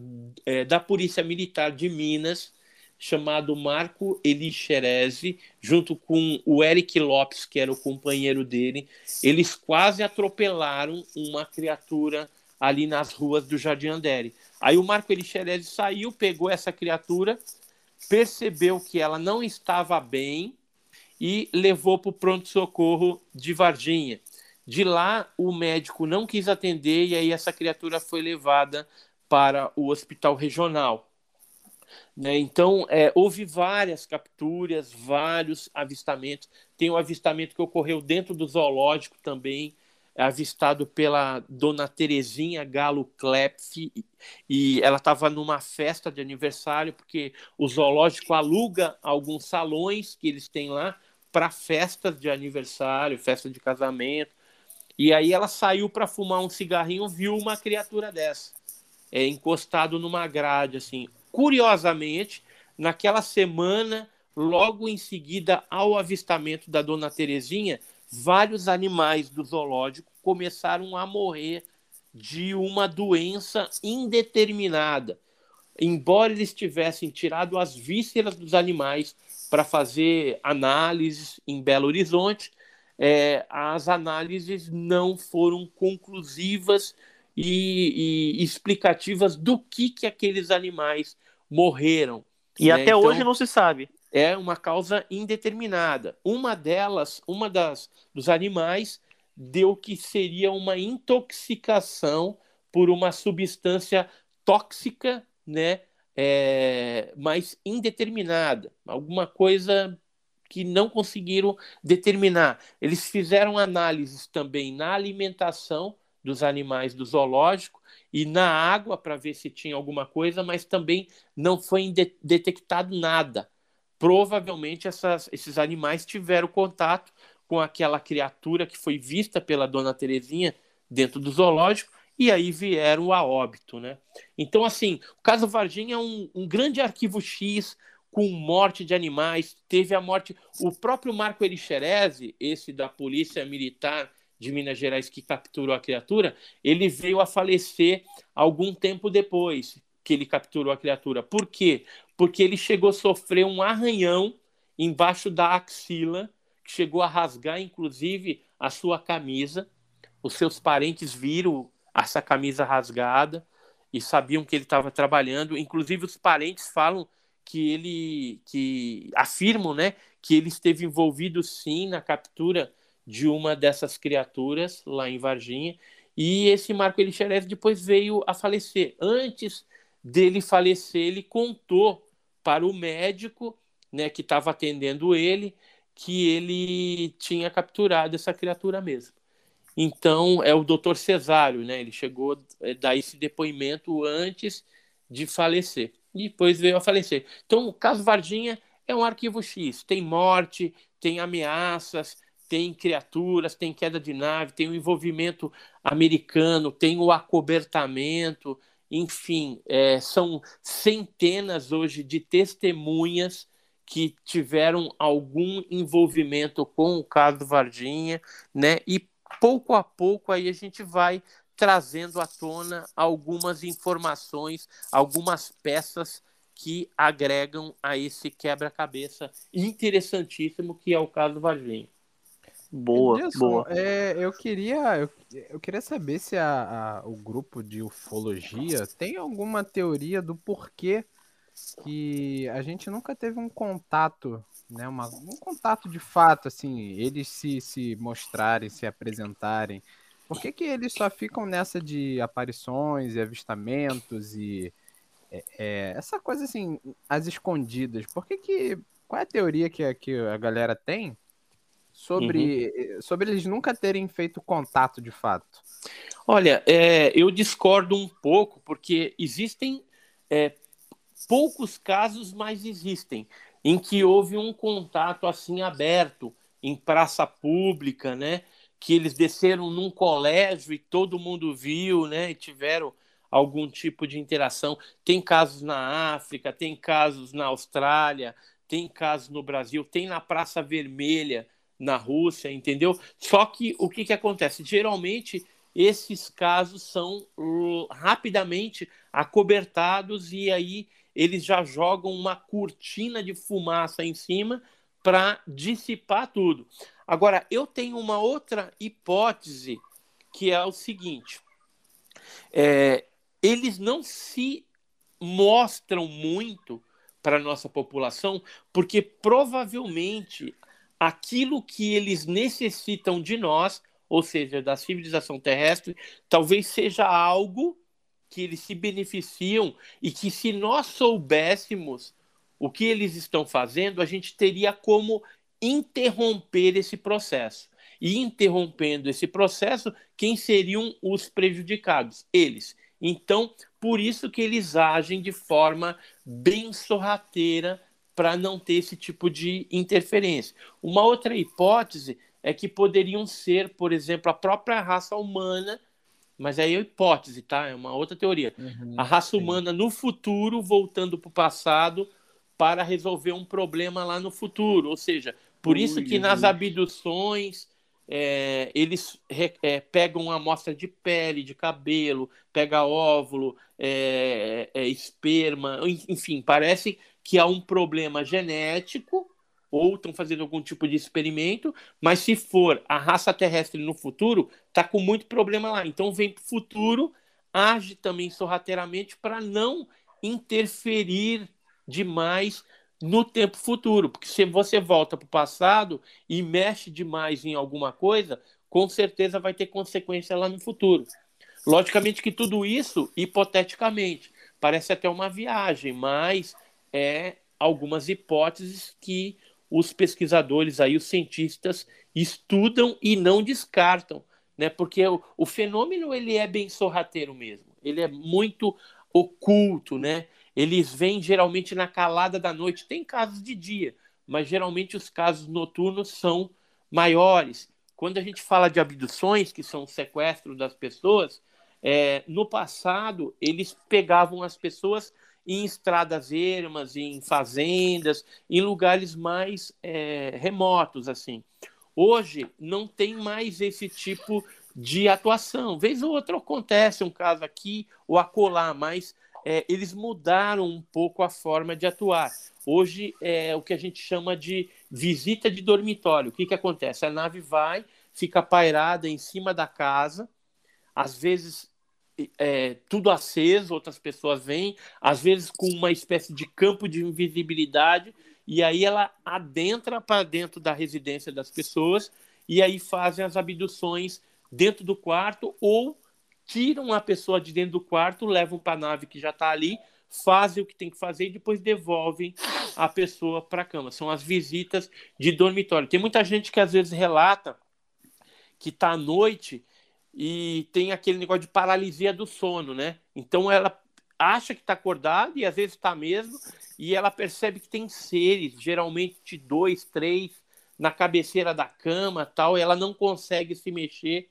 é, da Polícia Militar de Minas, chamado Marco Elixerese, junto com o Eric Lopes, que era o companheiro dele, eles quase atropelaram uma criatura ali nas ruas do Jardim Andere. Aí o Marco Elixerese saiu, pegou essa criatura, percebeu que ela não estava bem e levou para o pronto-socorro de Varginha. De lá, o médico não quis atender e aí essa criatura foi levada para o hospital regional. Né? Então, é, houve várias capturas, vários avistamentos. Tem um avistamento que ocorreu dentro do zoológico também, avistado pela dona Terezinha Galo Klepf, e ela estava numa festa de aniversário, porque o zoológico aluga alguns salões que eles têm lá para festas de aniversário, festa de casamento. E aí ela saiu para fumar um cigarrinho, viu uma criatura dessa, é, encostado numa grade, assim. Curiosamente, naquela semana, logo em seguida ao avistamento da dona Terezinha, vários animais do zoológico começaram a morrer de uma doença indeterminada. Embora eles tivessem tirado as vísceras dos animais para fazer análises em Belo Horizonte, é, as análises não foram conclusivas e, e, explicativas do que, que aqueles animais morreram. E né? até então, hoje não se sabe. É uma causa indeterminada. Uma delas, uma das dos animais, deu que seria uma intoxicação por uma substância tóxica, né? É, mas indeterminada, alguma coisa que não conseguiram determinar. Eles fizeram análises também na alimentação dos animais do zoológico e na água para ver se tinha alguma coisa, mas também não foi de detectado nada. Provavelmente essas, esses animais tiveram contato com aquela criatura que foi vista pela dona Terezinha dentro do zoológico e aí vieram a óbito, né? Então, assim, o caso Varginha é um, um grande arquivo X com morte de animais, teve a morte. O próprio Marco Elixerese, esse da Polícia Militar de Minas Gerais que capturou a criatura, ele veio a falecer algum tempo depois que ele capturou a criatura. Por quê? Porque ele chegou a sofrer um arranhão embaixo da axila que chegou a rasgar, inclusive, a sua camisa. Os seus parentes viram essa camisa rasgada e sabiam que ele estava trabalhando. Inclusive, os parentes falam que ele que afirmam, né, que ele esteve envolvido sim na captura de uma dessas criaturas lá em Varginha. E esse Marco Elixerez depois veio a falecer. Antes dele falecer, ele contou para o médico, né, que estava atendendo ele, que ele tinha capturado essa criatura mesmo. Então, é o doutor Cesário, né? Ele chegou a dar esse depoimento antes de falecer. E depois veio a falecer. Então, o caso Varginha é um arquivo X. Tem morte, tem ameaças, tem criaturas, tem queda de nave, tem o envolvimento americano, tem o acobertamento, enfim, é, são centenas hoje de testemunhas que tiveram algum envolvimento com o caso Varginha, né? E pouco a pouco aí a gente vai trazendo à tona algumas informações, algumas peças que agregam a esse quebra-cabeça interessantíssimo que é o caso Varginha. Boa, Edilson, boa. É, eu queria, eu, eu, queria saber se a, a, o grupo de ufologia tem alguma teoria do porquê que a gente nunca teve um contato, né? Uma, um contato de fato, assim, eles se, se mostrarem, se apresentarem. Por que, que eles só ficam nessa de aparições e avistamentos e é, é, essa coisa assim, as escondidas? Por que que. Qual é a teoria que, que a galera tem sobre, uhum. sobre eles nunca terem feito contato de fato? Olha, é, eu discordo um pouco, porque existem é, poucos casos mais existem em que houve um contato assim aberto em praça pública, né? Que eles desceram num colégio e todo mundo viu, né? E tiveram algum tipo de interação. Tem casos na África, tem casos na Austrália, tem casos no Brasil, tem na Praça Vermelha na Rússia, entendeu? Só que o que, que acontece? Geralmente esses casos são rapidamente acobertados e aí eles já jogam uma cortina de fumaça em cima para dissipar tudo. Agora, eu tenho uma outra hipótese que é o seguinte: é, eles não se mostram muito para a nossa população, porque provavelmente aquilo que eles necessitam de nós ou seja, da civilização terrestre, talvez seja algo que eles se beneficiam e que se nós soubéssemos o que eles estão fazendo, a gente teria como interromper esse processo. E interrompendo esse processo, quem seriam os prejudicados? Eles. Então, por isso que eles agem de forma bem sorrateira para não ter esse tipo de interferência. Uma outra hipótese é que poderiam ser, por exemplo, a própria raça humana, mas aí é hipótese, tá? É uma outra teoria. Uhum, a raça sim. humana no futuro voltando para o passado para resolver um problema lá no futuro. Ou seja, por isso que nas abduções é, eles é, pegam uma amostra de pele, de cabelo, pega óvulo, é, é esperma, enfim, parece que há um problema genético ou estão fazendo algum tipo de experimento, mas se for a raça terrestre no futuro, está com muito problema lá. Então vem para o futuro, age também sorrateiramente para não interferir demais no tempo futuro, porque se você volta para o passado e mexe demais em alguma coisa, com certeza vai ter consequência lá no futuro. Logicamente que tudo isso, hipoteticamente, parece até uma viagem, mas é algumas hipóteses que os pesquisadores aí, os cientistas estudam e não descartam, né? Porque o, o fenômeno ele é bem sorrateiro mesmo. Ele é muito oculto, né? Eles vêm geralmente na calada da noite. Tem casos de dia, mas geralmente os casos noturnos são maiores. Quando a gente fala de abduções, que são o sequestro das pessoas, é, no passado eles pegavam as pessoas em estradas ermas, em fazendas, em lugares mais é, remotos, assim. Hoje não tem mais esse tipo de atuação. Vez ou outra acontece um caso aqui ou acolá, mas é, eles mudaram um pouco a forma de atuar. Hoje é o que a gente chama de visita de dormitório. O que, que acontece? A nave vai, fica pairada em cima da casa, às vezes é, tudo aceso, outras pessoas vêm, às vezes com uma espécie de campo de invisibilidade, e aí ela adentra para dentro da residência das pessoas e aí fazem as abduções dentro do quarto ou tiram a pessoa de dentro do quarto, levam para a nave que já está ali, fazem o que tem que fazer e depois devolvem a pessoa para a cama. São as visitas de dormitório. Tem muita gente que às vezes relata que está à noite e tem aquele negócio de paralisia do sono, né? Então ela acha que está acordada e às vezes está mesmo, e ela percebe que tem seres, geralmente dois, três, na cabeceira da cama, tal, ela não consegue se mexer,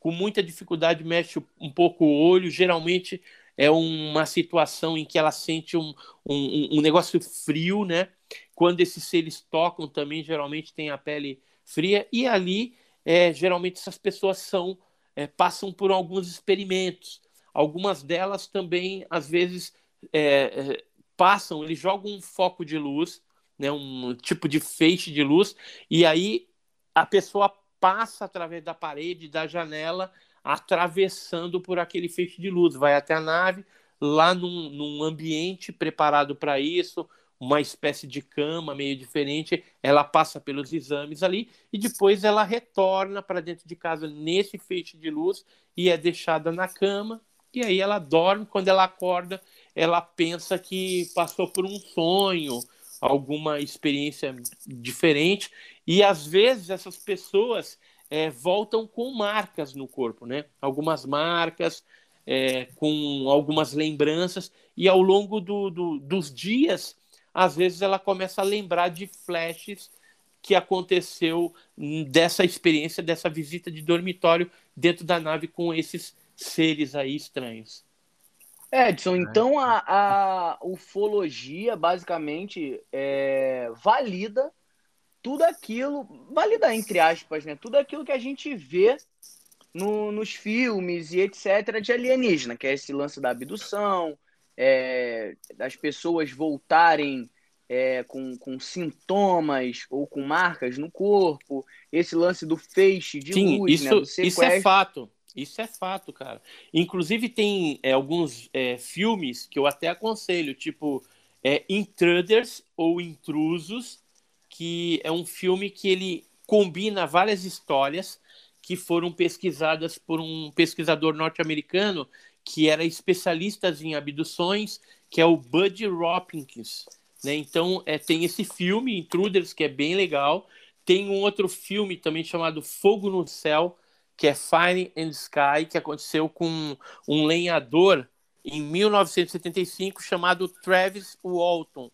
com muita dificuldade mexe um pouco o olho, geralmente é uma situação em que ela sente um, um, um negócio frio, né? Quando esses seres tocam também, geralmente tem a pele fria, e ali, é, geralmente essas pessoas são é, passam por alguns experimentos. Algumas delas também, às vezes, é, passam, eles jogam um foco de luz, né, um tipo de feixe de luz, e aí a pessoa passa através da parede, da janela, atravessando por aquele feixe de luz, vai até a nave, lá num, num ambiente preparado para isso, uma espécie de cama meio diferente, ela passa pelos exames ali e depois ela retorna para dentro de casa nesse feixe de luz e é deixada na cama. E aí ela dorme, quando ela acorda, ela pensa que passou por um sonho, alguma experiência diferente. E às vezes essas pessoas é, voltam com marcas no corpo, né? Algumas marcas, é, com algumas lembranças, e ao longo do, do, dos dias às vezes ela começa a lembrar de flashes que aconteceu dessa experiência, dessa visita de dormitório dentro da nave com esses seres aí estranhos. Edson, então a, a ufologia basicamente é, valida tudo aquilo, validar entre aspas, né? Tudo aquilo que a gente vê no, nos filmes e etc. de alienígena, que é esse lance da abdução, é, das pessoas voltarem é, com, com sintomas ou com marcas no corpo, esse lance do feixe de Sim, luz, isso, né, isso é fato. Isso é fato, cara. Inclusive tem é, alguns é, filmes que eu até aconselho, tipo é, Intruders ou Intrusos, que é um filme que ele combina várias histórias que foram pesquisadas por um pesquisador norte-americano que era especialista em abduções, que é o Bud Hopkins. Né? Então, é, tem esse filme, Intruders, que é bem legal. Tem um outro filme também chamado Fogo no Céu, que é Fire and Sky, que aconteceu com um lenhador em 1975 chamado Travis Walton.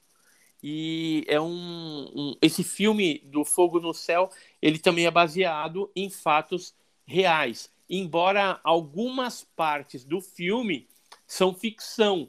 E é um, um, esse filme do Fogo no Céu, ele também é baseado em fatos reais. Embora algumas partes do filme são ficção,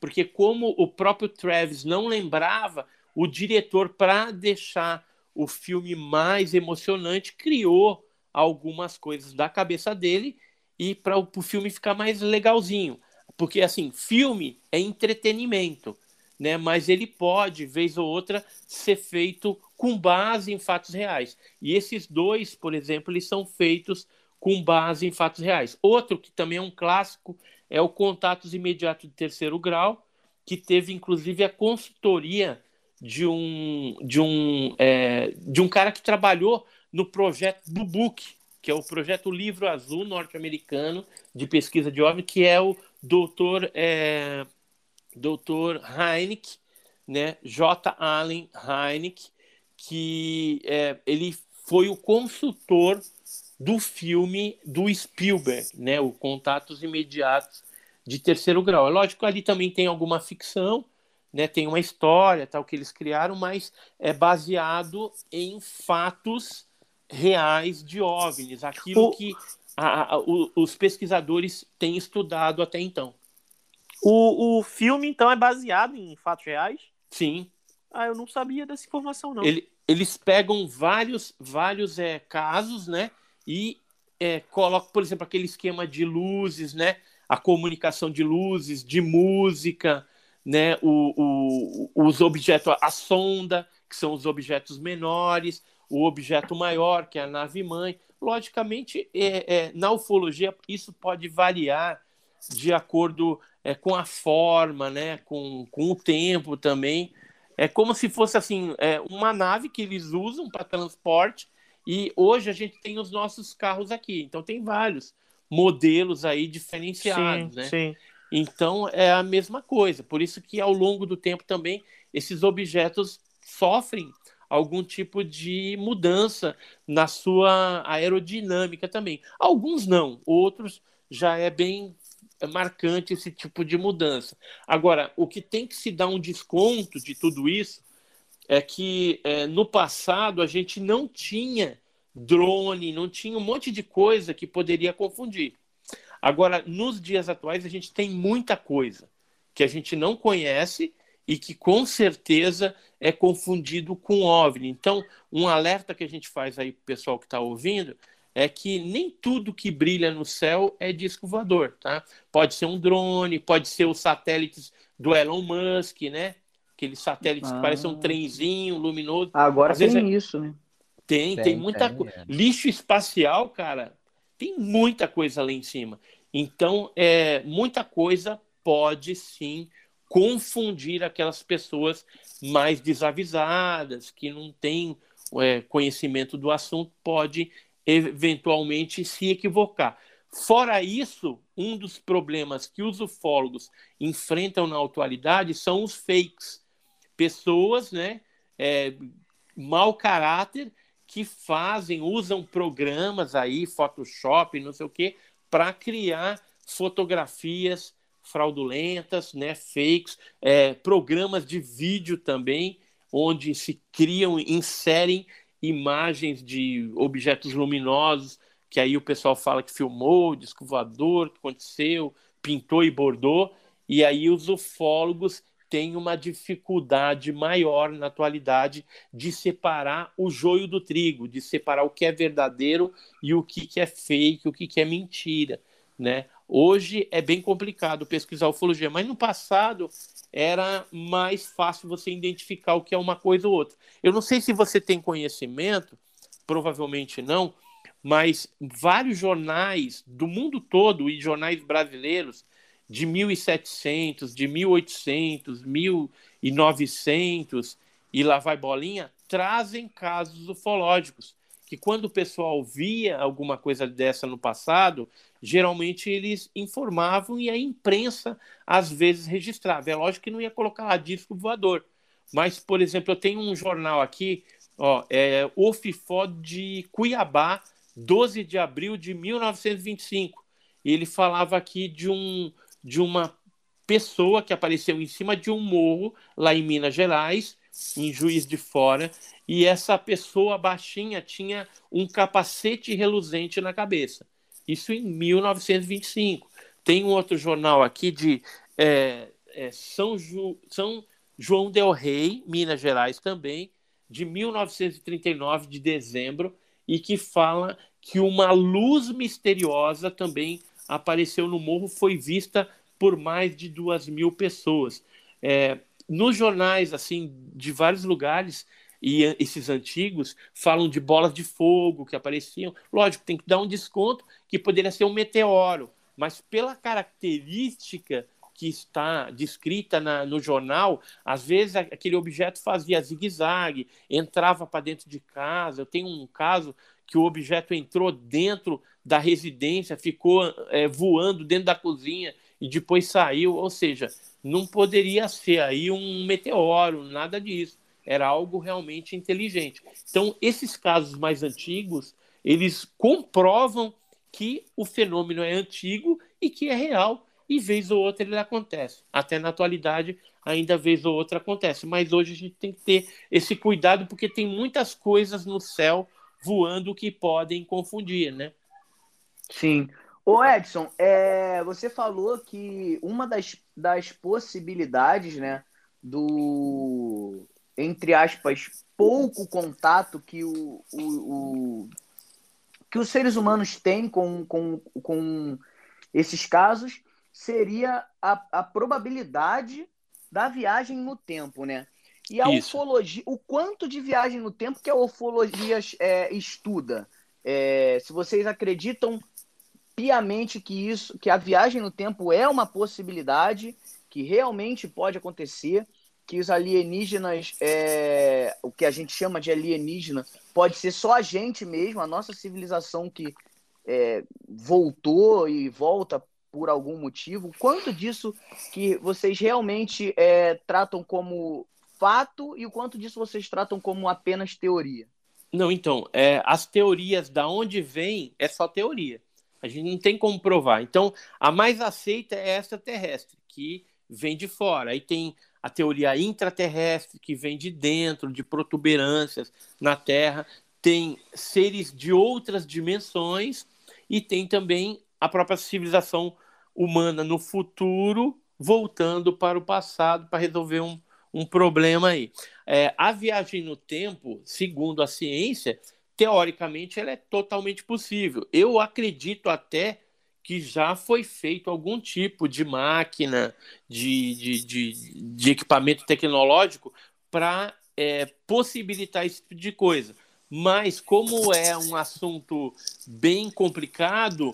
porque como o próprio Travis não lembrava, o diretor, para deixar o filme mais emocionante, criou algumas coisas da cabeça dele e para o filme ficar mais legalzinho. Porque, assim, filme é entretenimento, né? mas ele pode, vez ou outra, ser feito com base em fatos reais. E esses dois, por exemplo, eles são feitos com base em fatos reais. Outro que também é um clássico é o Contatos Imediatos de Terceiro Grau, que teve inclusive a consultoria de um, de um, é, de um cara que trabalhou no projeto do Book, que é o projeto Livro Azul norte-americano de pesquisa de OVNI, que é o doutor, é, doutor Heineck, né, J. Allen Heineck, que é, ele foi o consultor do filme do Spielberg, né, o Contatos Imediatos de Terceiro Grau. É lógico que ali também tem alguma ficção, né, tem uma história tal que eles criaram, mas é baseado em fatos reais de OVNIs, aquilo o... que a, a, o, os pesquisadores têm estudado até então. O, o filme, então, é baseado em fatos reais? Sim. Ah, eu não sabia dessa informação, não. Ele, eles pegam vários, vários é, casos, né? E é, coloca, por exemplo, aquele esquema de luzes, né? A comunicação de luzes, de música, né? O, o, os objetos, a sonda, que são os objetos menores, o objeto maior, que é a nave mãe. Logicamente, é, é, na ufologia, isso pode variar de acordo é, com a forma, né? Com, com o tempo também. É como se fosse assim, é, uma nave que eles usam para transporte e hoje a gente tem os nossos carros aqui, então tem vários modelos aí diferenciados, sim, né? Sim. Então é a mesma coisa. Por isso que ao longo do tempo também esses objetos sofrem algum tipo de mudança na sua aerodinâmica também. Alguns não, outros já é bem marcante esse tipo de mudança. Agora, o que tem que se dar um desconto de tudo isso é que é, no passado a gente não tinha drone, não tinha um monte de coisa que poderia confundir. Agora, nos dias atuais, a gente tem muita coisa que a gente não conhece e que com certeza é confundido com OVNI. Então, um alerta que a gente faz aí para o pessoal que está ouvindo é que nem tudo que brilha no céu é disco voador, tá? Pode ser um drone, pode ser os satélites do Elon Musk, né? Aqueles satélites ah. que parecem um trenzinho luminoso. Agora Às tem é... isso, né? Tem, tem, tem muita coisa. É. Lixo espacial, cara, tem muita coisa lá em cima. Então, é, muita coisa pode sim confundir aquelas pessoas mais desavisadas, que não têm é, conhecimento do assunto, pode eventualmente se equivocar. Fora isso, um dos problemas que os ufólogos enfrentam na atualidade são os fakes pessoas, né, é, mau caráter que fazem, usam programas aí, Photoshop, não sei o quê, para criar fotografias fraudulentas, né, fakes, é, programas de vídeo também, onde se criam, inserem imagens de objetos luminosos, que aí o pessoal fala que filmou, disco voador, que aconteceu, pintou e bordou, e aí os ufólogos tem uma dificuldade maior na atualidade de separar o joio do trigo, de separar o que é verdadeiro e o que, que é fake, o que, que é mentira. Né? Hoje é bem complicado pesquisar ufologia, mas no passado era mais fácil você identificar o que é uma coisa ou outra. Eu não sei se você tem conhecimento, provavelmente não, mas vários jornais do mundo todo e jornais brasileiros de 1700, de 1800, 1900 e lá vai bolinha, trazem casos ufológicos que quando o pessoal via alguma coisa dessa no passado, geralmente eles informavam e a imprensa às vezes registrava. É lógico que não ia colocar lá disco voador, mas, por exemplo, eu tenho um jornal aqui, ó, é o FIFO de Cuiabá, 12 de abril de 1925. E ele falava aqui de, um, de uma pessoa que apareceu em cima de um morro lá em Minas Gerais, em Juiz de Fora, e essa pessoa baixinha tinha um capacete reluzente na cabeça. Isso em 1925. Tem um outro jornal aqui de é, é, São, Ju, São João del Rei, Minas Gerais também, de 1939, de dezembro, e que fala que uma luz misteriosa também apareceu no morro, foi vista por mais de duas mil pessoas. É, nos jornais assim de vários lugares e esses antigos falam de bolas de fogo que apareciam. Lógico, tem que dar um desconto que poderia ser um meteoro, mas pela característica que está descrita na, no jornal, às vezes aquele objeto fazia zigue-zague, entrava para dentro de casa. Eu tenho um caso que o objeto entrou dentro da residência, ficou é, voando dentro da cozinha e depois saiu. Ou seja, não poderia ser aí um meteoro, nada disso. Era algo realmente inteligente. Então, esses casos mais antigos, eles comprovam que o fenômeno é antigo e que é real, e vez ou outra ele acontece. Até na atualidade, ainda vez ou outra acontece. Mas hoje a gente tem que ter esse cuidado, porque tem muitas coisas no céu voando que podem confundir, né? Sim. Ô Edson, é, você falou que uma das, das possibilidades, né, do, entre aspas, pouco contato que, o, o, o, que os seres humanos têm com, com, com esses casos seria a, a probabilidade da viagem no tempo, né? E a Isso. ufologia, o quanto de viagem no tempo que a ufologia é, estuda? É, se vocês acreditam piamente que isso, que a viagem no tempo é uma possibilidade que realmente pode acontecer, que os alienígenas, é, o que a gente chama de alienígena, pode ser só a gente mesmo, a nossa civilização que é, voltou e volta por algum motivo. Quanto disso que vocês realmente é, tratam como fato e o quanto disso vocês tratam como apenas teoria? Não, então, é, as teorias da onde vem é só teoria. A gente não tem como provar. Então, a mais aceita é essa terrestre, que vem de fora. Aí tem a teoria intraterrestre, que vem de dentro, de protuberâncias na Terra. Tem seres de outras dimensões e tem também a própria civilização humana no futuro voltando para o passado para resolver um, um problema aí. É, a viagem no tempo, segundo a ciência, teoricamente ela é totalmente possível. Eu acredito até que já foi feito algum tipo de máquina, de, de, de, de equipamento tecnológico para é, possibilitar esse tipo de coisa. Mas, como é um assunto bem complicado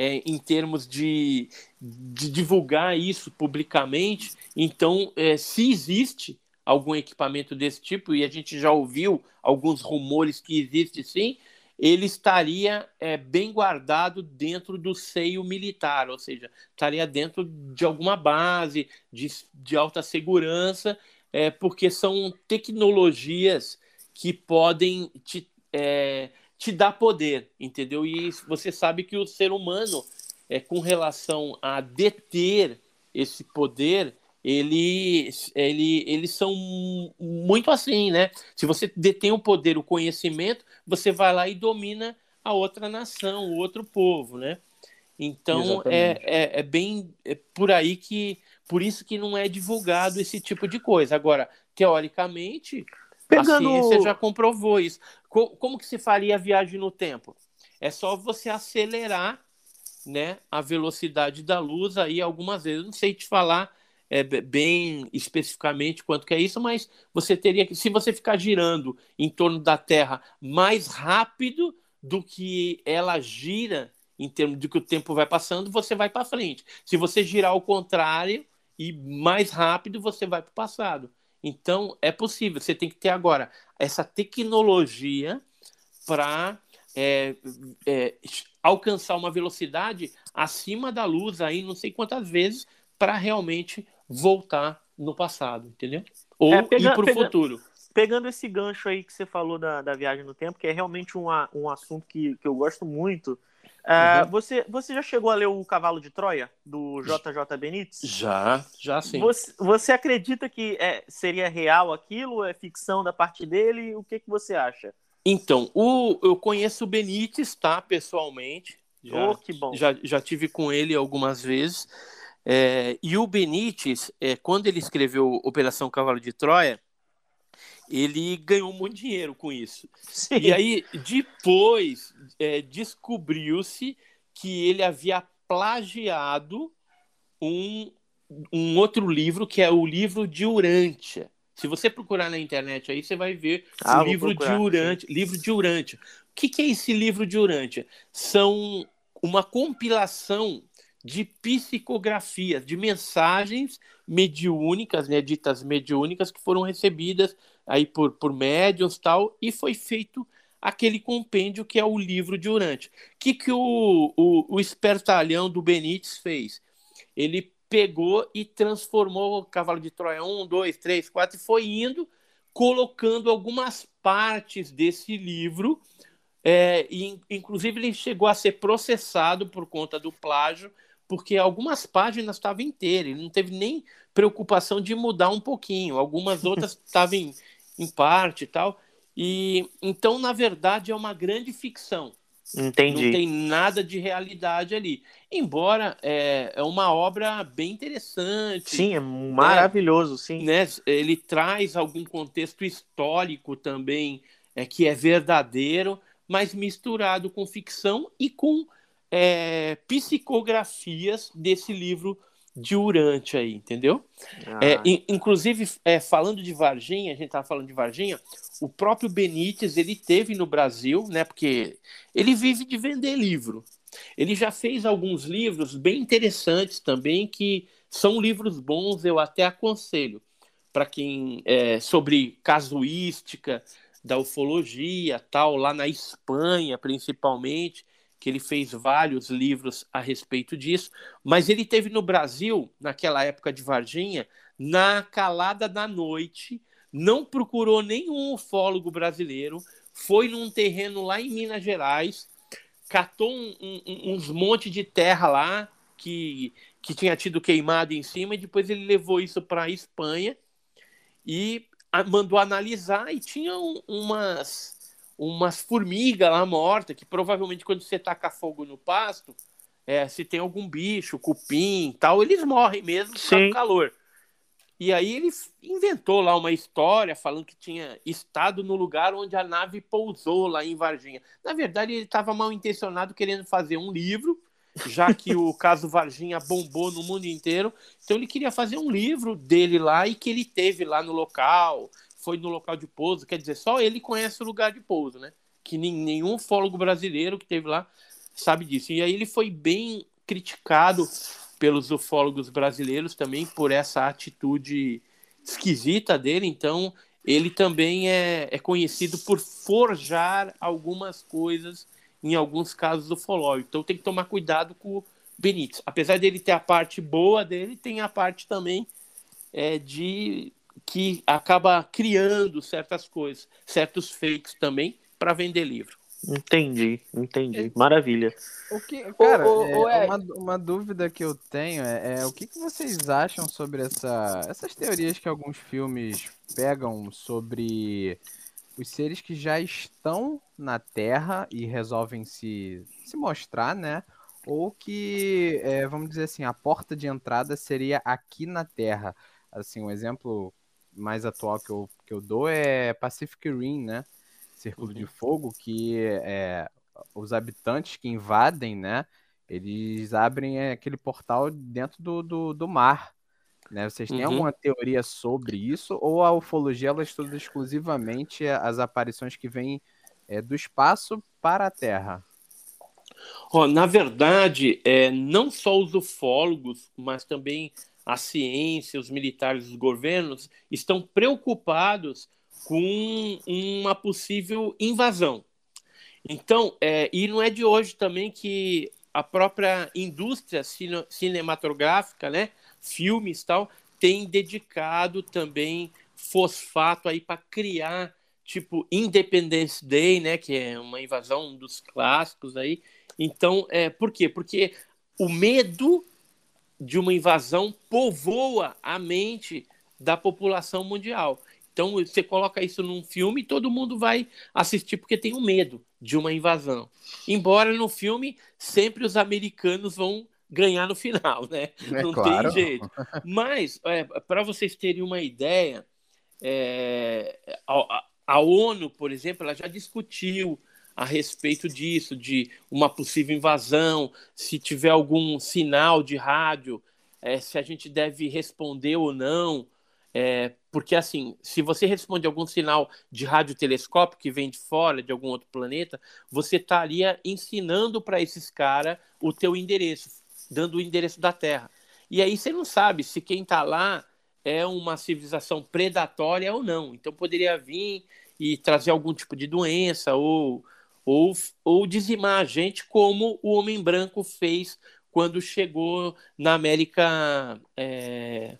é, em termos de, de, divulgar isso publicamente, então, é, se existe algum equipamento desse tipo, e a gente já ouviu alguns rumores que existe sim, ele estaria é, bem guardado dentro do seio militar, ou seja, estaria dentro de alguma base de, de alta segurança, é, porque são tecnologias que podem te, é, te dar poder, entendeu? E você sabe que o ser humano, é, com relação a deter esse poder, ele, ele, eles são muito assim, né? Se você detém o poder, o conhecimento, você vai lá e domina a outra nação, o outro povo, né? Então é, é, é, bem é por aí que Por isso que não é divulgado esse tipo de coisa. Agora, teoricamente, Pegando... a ciência já comprovou isso. Como que se faria a viagem no tempo? É só você acelerar né, a velocidade da luz aí algumas vezes. não sei te falar é, bem especificamente quanto que é isso, mas você teria que, se você ficar girando em torno da Terra mais rápido do que ela gira em termos de que o tempo vai passando, você vai para frente. Se você girar ao contrário e mais rápido, você vai para o passado. Então é possível. Você tem que ter agora essa tecnologia para é, é, alcançar uma velocidade acima da luz aí não sei quantas vezes para realmente voltar no passado, entendeu? Ou é, pega, ir para o futuro. Pegando esse gancho aí que você falou da, da viagem no tempo, que é realmente um, um assunto que, que eu gosto muito. Uh, uhum. você, você já chegou a ler o Cavalo de Troia, do JJ Benítez? Já, já sim. Você, você acredita que é, seria real aquilo? É ficção da parte dele? O que, que você acha? Então, o, eu conheço o Benítez, tá, pessoalmente. Já, oh, que bom. Já, já tive com ele algumas vezes. É, e o Benítez, é, quando ele escreveu Operação Cavalo de Troia, ele ganhou muito dinheiro com isso. Sim. E aí, depois, é, descobriu-se que ele havia plagiado um, um outro livro, que é o livro de Urântia. Se você procurar na internet aí, você vai ver ah, o livro procurar, de Urântia. Livro de Urântia. O que, que é esse livro de Urântia? São uma compilação de psicografias, de mensagens mediúnicas, né, ditas mediúnicas, que foram recebidas aí por, por médiums tal, e foi feito aquele compêndio que é o livro de Urante. O que, que o, o, o espertalhão do Benítez fez? Ele pegou e transformou o Cavalo de Troia 1, 2, 3, 4 e foi indo colocando algumas partes desse livro. É, e, inclusive, ele chegou a ser processado por conta do plágio, porque algumas páginas estavam inteiras, ele não teve nem preocupação de mudar um pouquinho, algumas outras estavam em, parte e tal. E então, na verdade, é uma grande ficção. Entendi. Não tem nada de realidade ali. Embora é, é uma obra bem interessante. Sim, é maravilhoso, né? sim. Né? Ele traz algum contexto histórico também é, que é verdadeiro, mas misturado com ficção e com é, psicografias desse livro de Urante aí, entendeu? Ah. É, inclusive, é, falando de Varginha, a gente estava falando de Varginha, o próprio Benítez, ele teve no Brasil, né, porque ele vive de vender livro. Ele já fez alguns livros bem interessantes também, que são livros bons, eu até aconselho, para quem, é, sobre casuística da ufologia, tal, lá na Espanha, principalmente, que ele fez vários livros a respeito disso, mas ele teve no Brasil, naquela época de Varginha, na calada da noite, não procurou nenhum ufólogo brasileiro, foi num terreno lá em Minas Gerais, catou um, um, uns montes de terra lá que, que tinha tido queimado em cima, e depois ele levou isso para a Espanha e mandou analisar, e tinha umas umas formigas lá mortas, que provavelmente quando você taca fogo no pasto, é, se tem algum bicho, cupim tal, eles morrem mesmo com calor. E aí ele inventou lá uma história falando que tinha estado no lugar onde a nave pousou lá em Varginha. Na verdade, ele estava mal intencionado querendo fazer um livro, já que o caso Varginha bombou no mundo inteiro. Então ele queria fazer um livro dele lá e que ele teve lá no local, foi no local de pouso, quer dizer, só ele conhece o lugar de pouso, né? Que nenhum fólogo brasileiro que teve lá sabe disso. E aí ele foi bem criticado pelos ufólogos brasileiros também por essa atitude esquisita dele. Então, ele também é, é conhecido por forjar algumas coisas em alguns casos ufológicos. Então, tem que tomar cuidado com o Benítez. Apesar dele ter a parte boa dele, tem a parte também é, de que acaba criando certas coisas, certos fakes também para vender livro. Entendi, entendi. Maravilha. O que, cara, o, o, é, uma, uma, dúvida que eu tenho é, é, o que, que vocês acham sobre essa, essas teorias que alguns filmes pegam sobre os seres que já estão na Terra e resolvem se, se mostrar, né? ou que, é, vamos dizer assim, a porta de entrada seria aqui na Terra. Assim, um exemplo mais atual que eu, que eu dou é Pacific Rim, né? Círculo uhum. de Fogo, que é, os habitantes que invadem, né? Eles abrem aquele portal dentro do, do, do mar. Né? Vocês têm uhum. alguma teoria sobre isso? Ou a ufologia ela estuda exclusivamente as aparições que vêm é, do espaço para a Terra? Oh, na verdade, é, não só os ufólogos, mas também a ciência, os militares, os governos estão preocupados com uma possível invasão. Então, é, e não é de hoje também que a própria indústria cine cinematográfica, né, filmes tal, tem dedicado também fosfato aí para criar tipo Independence Day, né, que é uma invasão dos clássicos aí. Então, é, por quê? Porque o medo de uma invasão povoa a mente da população mundial. Então, você coloca isso num filme e todo mundo vai assistir porque tem um medo de uma invasão. Embora no filme sempre os americanos vão ganhar no final, né? É Não claro. tem jeito. Mas, é, para vocês terem uma ideia, é, a, a, ONU, por exemplo, ela já discutiu a respeito disso, de uma possível invasão, se tiver algum sinal de rádio, é, se a gente deve responder ou não. É, porque, assim, se você responde algum sinal de radiotelescópio que vem de fora, de algum outro planeta, você estaria ensinando para esses caras o teu endereço, dando o endereço da Terra. E aí você não sabe se quem está lá é uma civilização predatória ou não. Então poderia vir e trazer algum tipo de doença ou, ou, ou dizimar a gente, como o homem branco fez quando chegou na América. É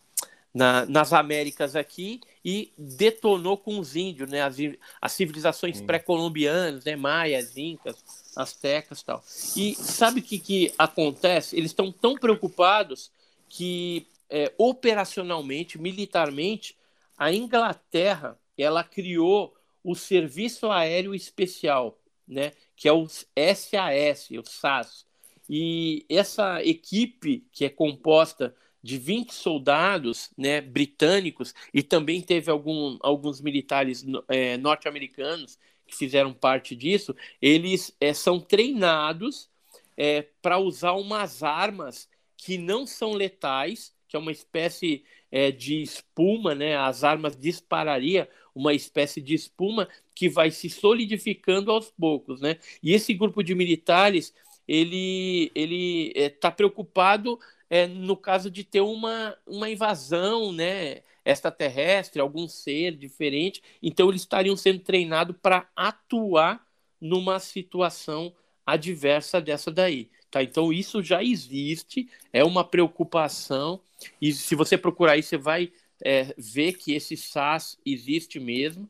na, nas Américas aqui e detonou com os índios, né? As, as civilizações pré-colombianas, né? Maias, Incas, Aztecas tal. E sabe o que, que acontece? Eles estão tão preocupados que é, operacionalmente, militarmente, a Inglaterra ela criou o Serviço Aéreo Especial, né? Que é o SAS, o SAS. E essa equipe que é composta de 20 soldados né, britânicos e também teve algum, alguns militares é, norte-americanos que fizeram parte disso, eles é, são treinados é, para usar umas armas que não são letais, que é uma espécie é, de espuma, né? As armas dispararia uma espécie de espuma que vai se solidificando aos poucos, né? E esse grupo de militares, ele ele está é, preocupado é, no caso de ter uma, uma invasão né, extraterrestre, algum ser diferente. Então, eles estariam sendo treinados para atuar numa situação adversa dessa daí. Tá? Então, isso já existe, é uma preocupação. E se você procurar aí, você vai é, ver que esse SAS existe mesmo.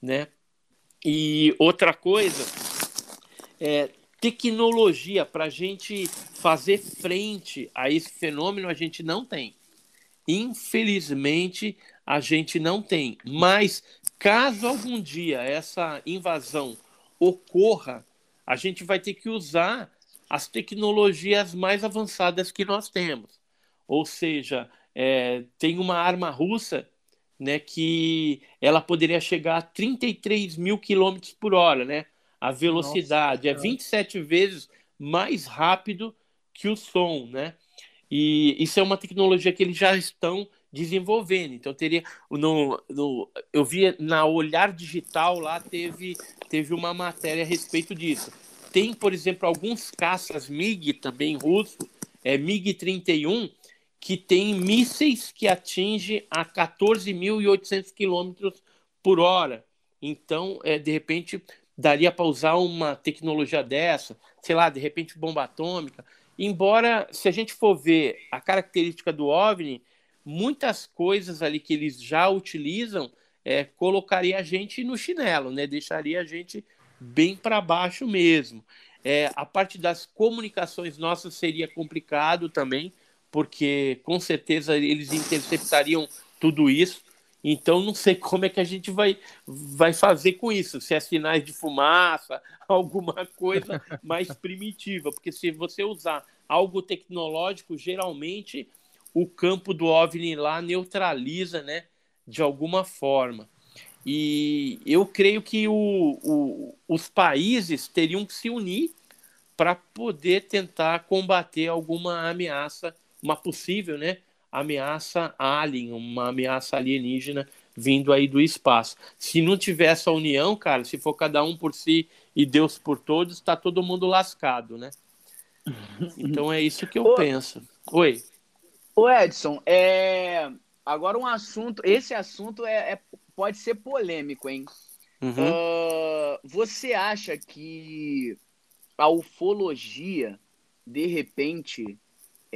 Né? E outra coisa, é, tecnologia para a gente fazer frente a esse fenômeno a gente não tem. Infelizmente, a gente não tem. Mas, caso algum dia essa invasão ocorra, a gente vai ter que usar as tecnologias mais avançadas que nós temos. Ou seja, é, tem uma arma russa né, que ela poderia chegar a 33 mil quilômetros por hora, né? a velocidade Nossa, é 27 vezes mais rápido que o som, né? E isso é uma tecnologia que eles já estão desenvolvendo. Então teria no, no eu vi na Olhar Digital lá teve teve uma matéria a respeito disso. Tem, por exemplo, alguns caças MiG também russos, é MiG 31, que tem mísseis que atingem a 14.800 km por hora. Então, é, de repente, daria para usar uma tecnologia dessa, sei lá, de repente bomba atômica. Embora, se a gente for ver a característica do OVNI, muitas coisas ali que eles já utilizam é, colocaria a gente no chinelo, né? Deixaria a gente bem para baixo mesmo. É, a parte das comunicações nossas seria complicado também, porque com certeza eles interceptariam tudo isso. Então não sei como é que a gente vai, vai fazer com isso, se é sinais de fumaça, alguma coisa mais primitiva, porque se você usar algo tecnológico, geralmente o campo do OVNI lá neutraliza, né, de alguma forma. E eu creio que o, o, os países teriam que se unir para poder tentar combater alguma ameaça, uma possível, né, ameaça alien, uma ameaça alienígena vindo aí do espaço. Se não tiver essa união, cara, se for cada um por si e Deus por todos, está todo mundo lascado, né? Então é isso que eu Ô, penso. Oi. Ô Edson, é... agora um assunto, esse assunto é, é... pode ser polêmico, hein? Uhum. Uh, você acha que a ufologia, de repente,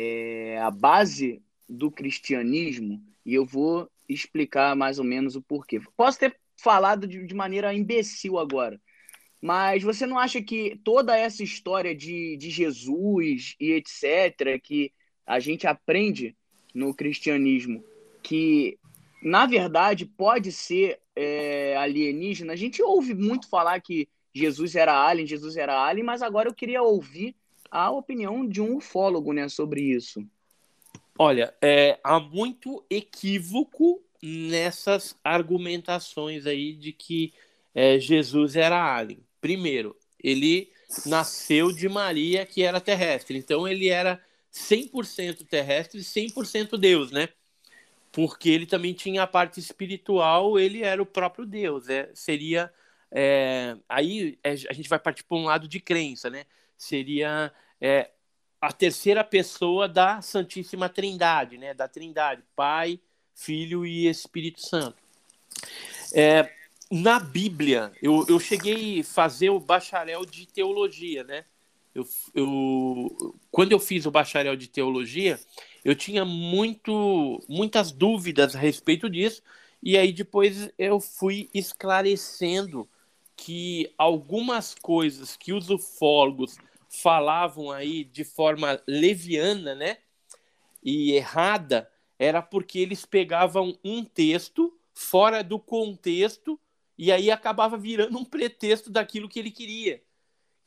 é a base do cristianismo e eu vou explicar mais ou menos o porquê. Posso ter falado de, de maneira imbecil agora, mas você não acha que toda essa história de, de Jesus e etc., que a gente aprende no cristianismo, que na verdade pode ser é, alienígena? A gente ouve muito falar que Jesus era alien, Jesus era alien, mas agora eu queria ouvir a opinião de um ufólogo né, sobre isso. Olha, é, há muito equívoco nessas argumentações aí de que é, Jesus era alien. Primeiro, ele nasceu de Maria, que era terrestre. Então, ele era 100% terrestre e 100% Deus, né? Porque ele também tinha a parte espiritual, ele era o próprio Deus. É, seria. É, aí é, a gente vai partir para um lado de crença, né? Seria é, a terceira pessoa da Santíssima Trindade, né? Da Trindade, Pai, Filho e Espírito Santo. É, na Bíblia, eu, eu cheguei a fazer o bacharel de teologia, né? Eu, eu, quando eu fiz o bacharel de teologia, eu tinha muito, muitas dúvidas a respeito disso, e aí depois eu fui esclarecendo que algumas coisas que os ufólogos falavam aí de forma leviana, né? E errada, era porque eles pegavam um texto fora do contexto e aí acabava virando um pretexto daquilo que ele queria.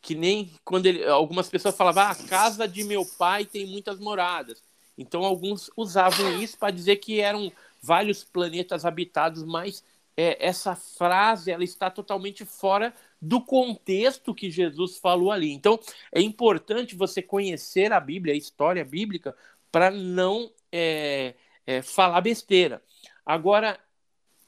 Que nem quando ele, algumas pessoas falavam, ah, a casa de meu pai tem muitas moradas. Então alguns usavam isso para dizer que eram vários planetas habitados, mas é, essa frase ela está totalmente fora do contexto que Jesus falou ali. Então, é importante você conhecer a Bíblia, a história bíblica, para não é, é, falar besteira. Agora,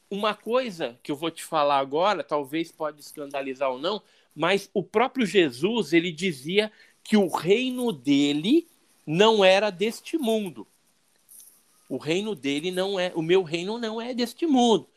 uma coisa que eu vou te falar agora, talvez pode escandalizar ou não, mas o próprio Jesus ele dizia que o reino dele não era deste mundo. O reino dele não é, o meu reino não é deste mundo.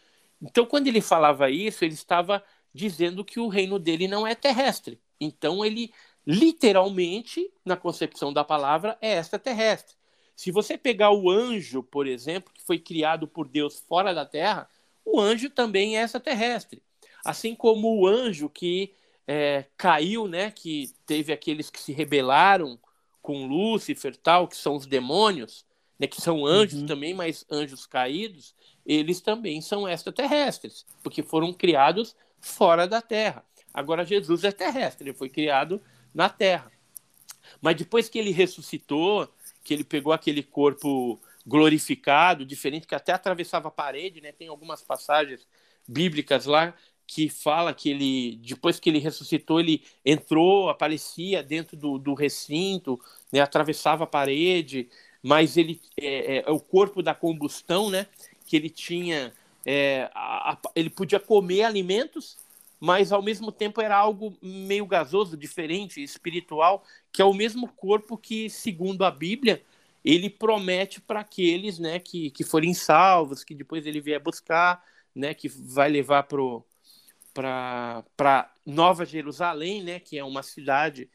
Então, quando ele falava isso, ele estava dizendo que o reino dele não é terrestre. Então ele literalmente, na concepção da palavra, é extraterrestre. Se você pegar o anjo, por exemplo, que foi criado por Deus fora da Terra, o anjo também é extraterrestre. Assim como o anjo que é, caiu, né, que teve aqueles que se rebelaram com Lúcifer, tal, que são os demônios, né, que são anjos uhum. também, mas anjos caídos, eles também são extraterrestres, porque foram criados fora da terra. Agora, Jesus é terrestre, ele foi criado na terra. Mas depois que ele ressuscitou, que ele pegou aquele corpo glorificado, diferente, que até atravessava a parede, né? Tem algumas passagens bíblicas lá que fala que ele, depois que ele ressuscitou, ele entrou, aparecia dentro do, do recinto, né? atravessava a parede, mas ele é, é, é o corpo da combustão, né? Que ele tinha é, a, a, ele podia comer alimentos, mas ao mesmo tempo era algo meio gasoso, diferente, espiritual, que é o mesmo corpo que, segundo a Bíblia, ele promete para aqueles né, que, que forem salvos, que depois ele vier buscar, né, que vai levar para Nova Jerusalém, né, que é uma cidade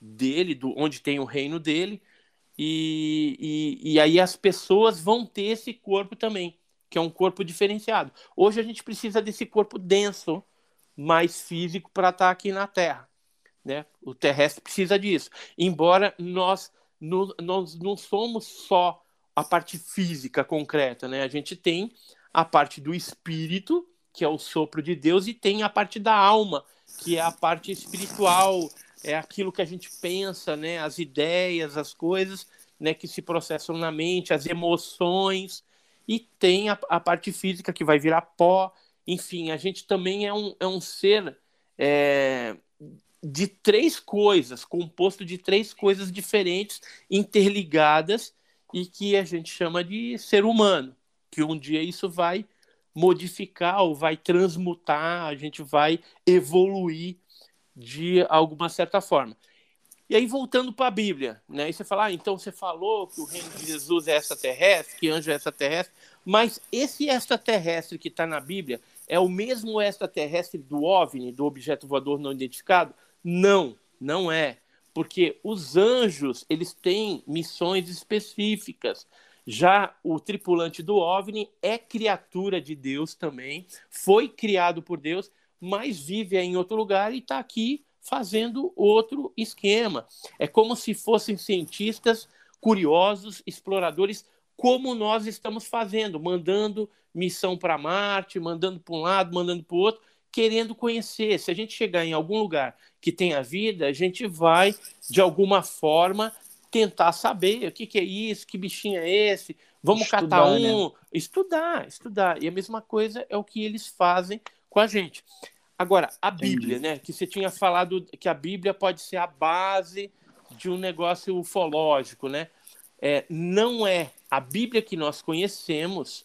dele, do, onde tem o reino dele, e, e, e aí as pessoas vão ter esse corpo também que é um corpo diferenciado. Hoje a gente precisa desse corpo denso, mais físico, para estar tá aqui na Terra. Né? O terrestre precisa disso. Embora nós, no, nós não somos só a parte física concreta, né? A gente tem a parte do espírito, que é o sopro de Deus, e tem a parte da alma, que é a parte espiritual, é aquilo que a gente pensa, né, as ideias, as coisas, né, que se processam na mente, as emoções, e tem a, a parte física que vai virar pó. Enfim, a gente também é um, é um ser é, de três coisas, composto de três coisas diferentes, interligadas, e que a gente chama de ser humano. Que um dia isso vai modificar ou vai transmutar, a gente vai evoluir de alguma certa forma. E aí, voltando para a Bíblia, né? Aí você fala, ah, então você falou que o reino de Jesus é extraterrestre, que anjo é extraterrestre, mas esse extraterrestre que está na Bíblia é o mesmo extraterrestre do OVNI, do objeto voador não identificado? Não, não é. Porque os anjos, eles têm missões específicas. Já o tripulante do OVNI é criatura de Deus também, foi criado por Deus, mas vive em outro lugar e está aqui fazendo outro esquema. É como se fossem cientistas curiosos, exploradores, como nós estamos fazendo, mandando missão para Marte, mandando para um lado, mandando para o outro, querendo conhecer. Se a gente chegar em algum lugar que tenha vida, a gente vai, de alguma forma, tentar saber o que, que é isso, que bichinho é esse, vamos estudar, catar um, né? estudar, estudar. E a mesma coisa é o que eles fazem com a gente. Agora, a Bíblia, né? Que você tinha falado que a Bíblia pode ser a base de um negócio ufológico, né? É, não é a Bíblia que nós conhecemos,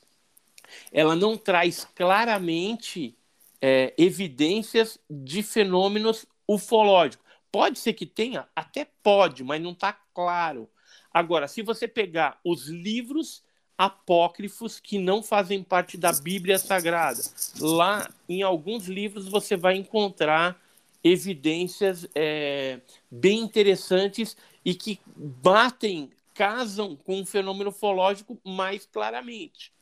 ela não traz claramente é, evidências de fenômenos ufológicos. Pode ser que tenha, até pode, mas não está claro. Agora, se você pegar os livros apócrifos que não fazem parte da Bíblia Sagrada. Lá, em alguns livros, você vai encontrar evidências é, bem interessantes e que batem, casam com o fenômeno ufológico mais claramente.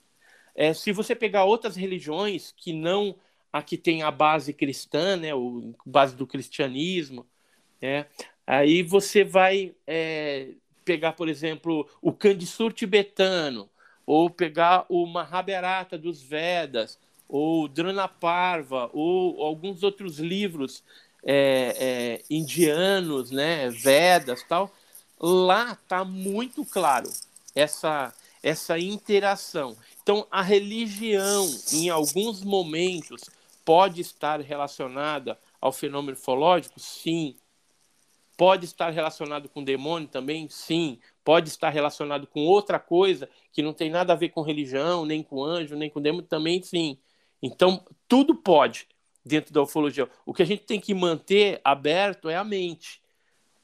É, se você pegar outras religiões que não a que tem a base cristã, né, o base do cristianismo, né, aí você vai é, pegar, por exemplo, o Kandisur tibetano, ou pegar o Mahabharata dos Vedas, ou Dranaparva, ou alguns outros livros é, é, indianos, né, Vedas, tal, lá está muito claro essa essa interação. Então, a religião, em alguns momentos, pode estar relacionada ao fenômeno ufológico? Sim. Pode estar relacionado com demônio também? Sim. Pode estar relacionado com outra coisa que não tem nada a ver com religião, nem com anjo, nem com demônio? Também sim. Então, tudo pode dentro da ufologia. O que a gente tem que manter aberto é a mente.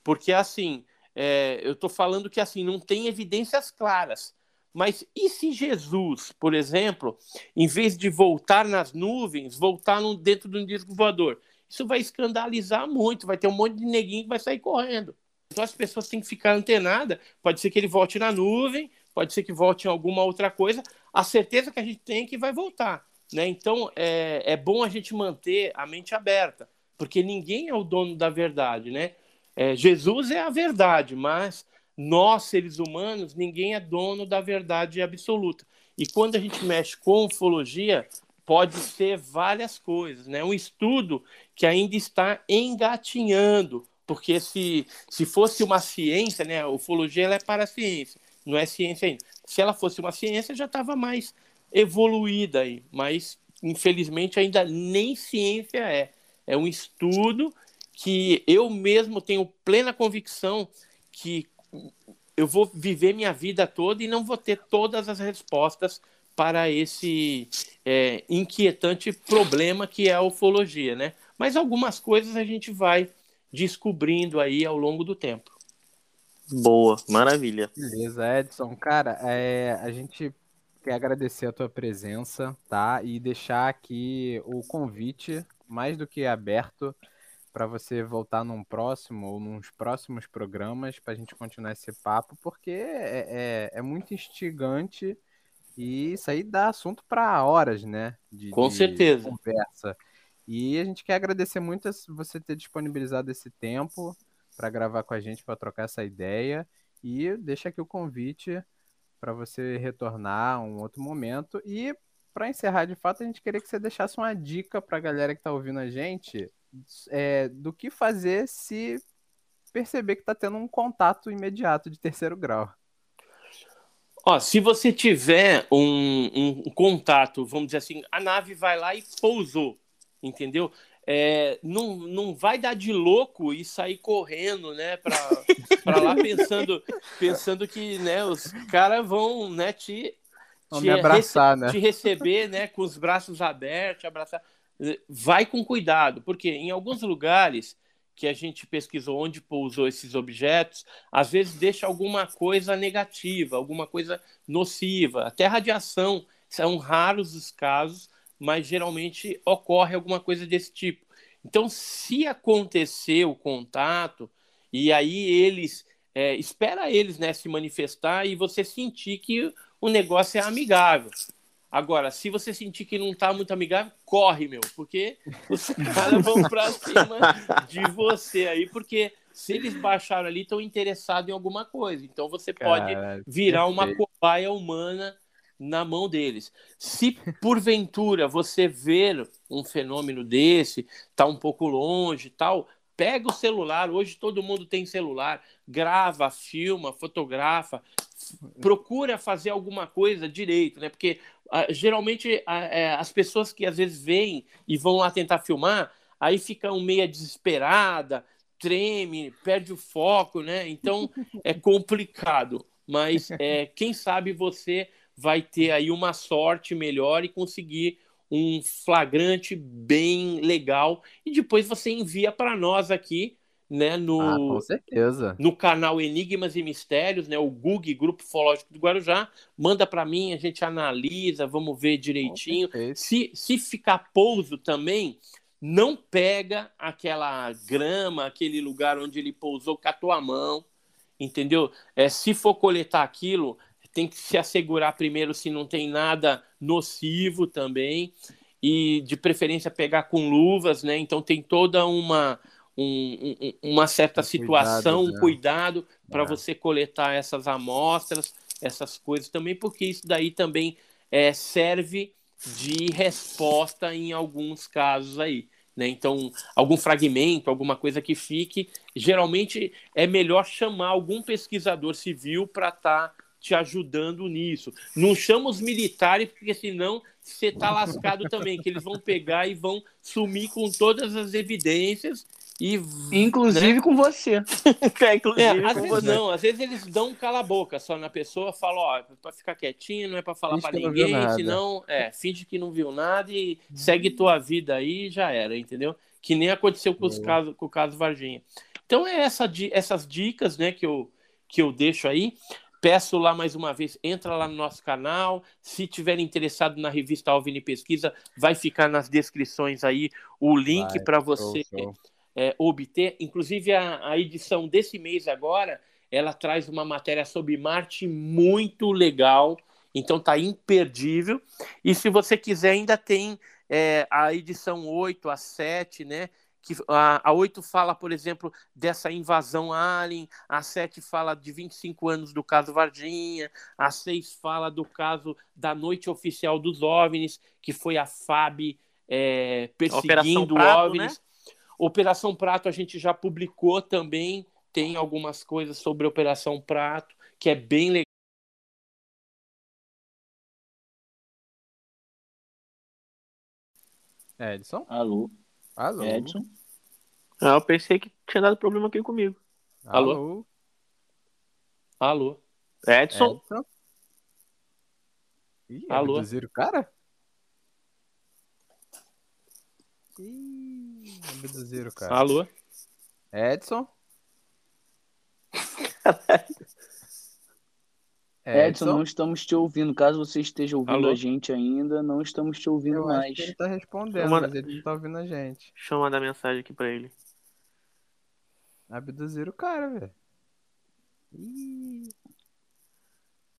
Porque, assim, é, eu estou falando que assim não tem evidências claras. Mas e se Jesus, por exemplo, em vez de voltar nas nuvens, voltar no, dentro de um disco voador? isso vai escandalizar muito, vai ter um monte de neguinho que vai sair correndo. Então as pessoas têm que ficar antenadas. Pode ser que ele volte na nuvem, pode ser que volte em alguma outra coisa. A certeza que a gente tem é que vai voltar. Né? Então é, é bom a gente manter a mente aberta, porque ninguém é o dono da verdade. Né? É, Jesus é a verdade, mas nós, seres humanos, ninguém é dono da verdade absoluta. E quando a gente mexe com ufologia, pode ser várias coisas, né? Um estudo que ainda está engatinhando, porque se, se fosse uma ciência, né? A ufologia ela é para a ciência, não é ciência ainda. Se ela fosse uma ciência, já estava mais evoluída aí, mas infelizmente ainda nem ciência é. É um estudo que eu mesmo tenho plena convicção que eu vou viver minha vida toda e não vou ter todas as respostas para esse é, inquietante problema que é a ufologia, né? Mas algumas coisas a gente vai descobrindo aí ao longo do tempo. Boa, maravilha. Beleza, Edson. Cara, é, a gente quer agradecer a tua presença, tá? E deixar aqui o convite mais do que aberto para você voltar num próximo ou nos próximos programas para a gente continuar esse papo, porque é, é, é muito instigante e isso aí dá assunto para horas, né? De, Com de certeza. Conversa. E a gente quer agradecer muito você ter disponibilizado esse tempo para gravar com a gente, para trocar essa ideia. E deixa aqui o convite para você retornar um outro momento. E para encerrar de fato, a gente queria que você deixasse uma dica para a galera que está ouvindo a gente é, do que fazer se perceber que está tendo um contato imediato de terceiro grau. Ó, se você tiver um, um, contato, vamos dizer assim, a nave vai lá e pousou, entendeu? É, não, não vai dar de louco e sair correndo, né, para lá pensando, pensando que, né, os caras vão, né, te, vão te, abraçar, né? te receber, né, com os braços abertos, abraçar. Vai com cuidado, porque em alguns lugares que a gente pesquisou onde pousou esses objetos, às vezes deixa alguma coisa negativa, alguma coisa nociva, até radiação. São raros os casos, mas geralmente ocorre alguma coisa desse tipo. Então, se acontecer o contato, e aí eles, é, espera eles né, se manifestar e você sentir que o negócio é amigável. Agora, se você sentir que não tá muito amigável, corre, meu, porque os caras vão pra cima de você aí, porque se eles baixaram ali, estão interessados em alguma coisa. Então você pode virar uma cobaia humana na mão deles. Se porventura você ver um fenômeno desse, tá um pouco longe tal, pega o celular. Hoje todo mundo tem celular, grava, filma, fotografa, procura fazer alguma coisa direito, né? Porque uh, geralmente uh, uh, as pessoas que às vezes vêm e vão lá tentar filmar, aí ficam meia desesperada, treme, perde o foco, né? Então é complicado. Mas é, quem sabe você vai ter aí uma sorte melhor e conseguir um flagrante bem legal e depois você envia para nós aqui né, no, ah, com certeza. no canal Enigmas e Mistérios, né, o GUG, Grupo Ufológico do Guarujá, manda para mim, a gente analisa, vamos ver direitinho. Se, se ficar pouso também, não pega aquela grama, aquele lugar onde ele pousou com a tua mão, entendeu? É, se for coletar aquilo, tem que se assegurar primeiro se não tem nada nocivo também, e de preferência pegar com luvas, né? Então tem toda uma um, um, uma certa situação, cuidado, um cuidado para é. você coletar essas amostras, essas coisas também, porque isso daí também é, serve de resposta em alguns casos aí. Né? Então, algum fragmento, alguma coisa que fique, geralmente é melhor chamar algum pesquisador civil para estar tá te ajudando nisso. Não chama os militares, porque senão você tá lascado também, que eles vão pegar e vão sumir com todas as evidências e, inclusive né? com você. é, inclusive é, às vezes você. não, às vezes eles dão um cala-boca só na pessoa, falam, ó, para ficar quietinho, não é para falar para ninguém, senão, é, finge que não viu nada e hum. segue tua vida aí e já era, entendeu? Que nem aconteceu com, os casos, com o caso Varginha. Então é essa, essas dicas, né, que eu, que eu deixo aí. Peço lá mais uma vez, entra lá no nosso canal. Se tiver interessado na revista Alvini Pesquisa, vai ficar nas descrições aí o link para você. Show, show é, obter. Inclusive, a, a edição desse mês agora, ela traz uma matéria sobre Marte muito legal. Então tá imperdível. E se você quiser, ainda tem é, a edição 8, a 7, né? Que a, a 8 fala, por exemplo, dessa invasão alien, a 7 fala de 25 anos do caso Varginha, a 6 fala do caso da noite oficial dos OVNIs, que foi a FAB é, perseguindo Prato, OVNIs. Né? Operação Prato a gente já publicou também, tem algumas coisas sobre Operação Prato, que é bem legal. Edson? Alô? Alô? Edson? Ah, eu pensei que tinha dado problema aqui comigo. Alô? Alô? Edson? Edson? Ih, Alô? o cara? Ih, abduziram, cara. Alô? Edson? Edson, não estamos te ouvindo. Caso você esteja ouvindo Alô? a gente ainda, não estamos te ouvindo Eu mais. ele tá respondendo, mas ele não tá ouvindo a gente. Deixa eu mandar mensagem aqui pra ele. Abduziram o cara, velho. Ih.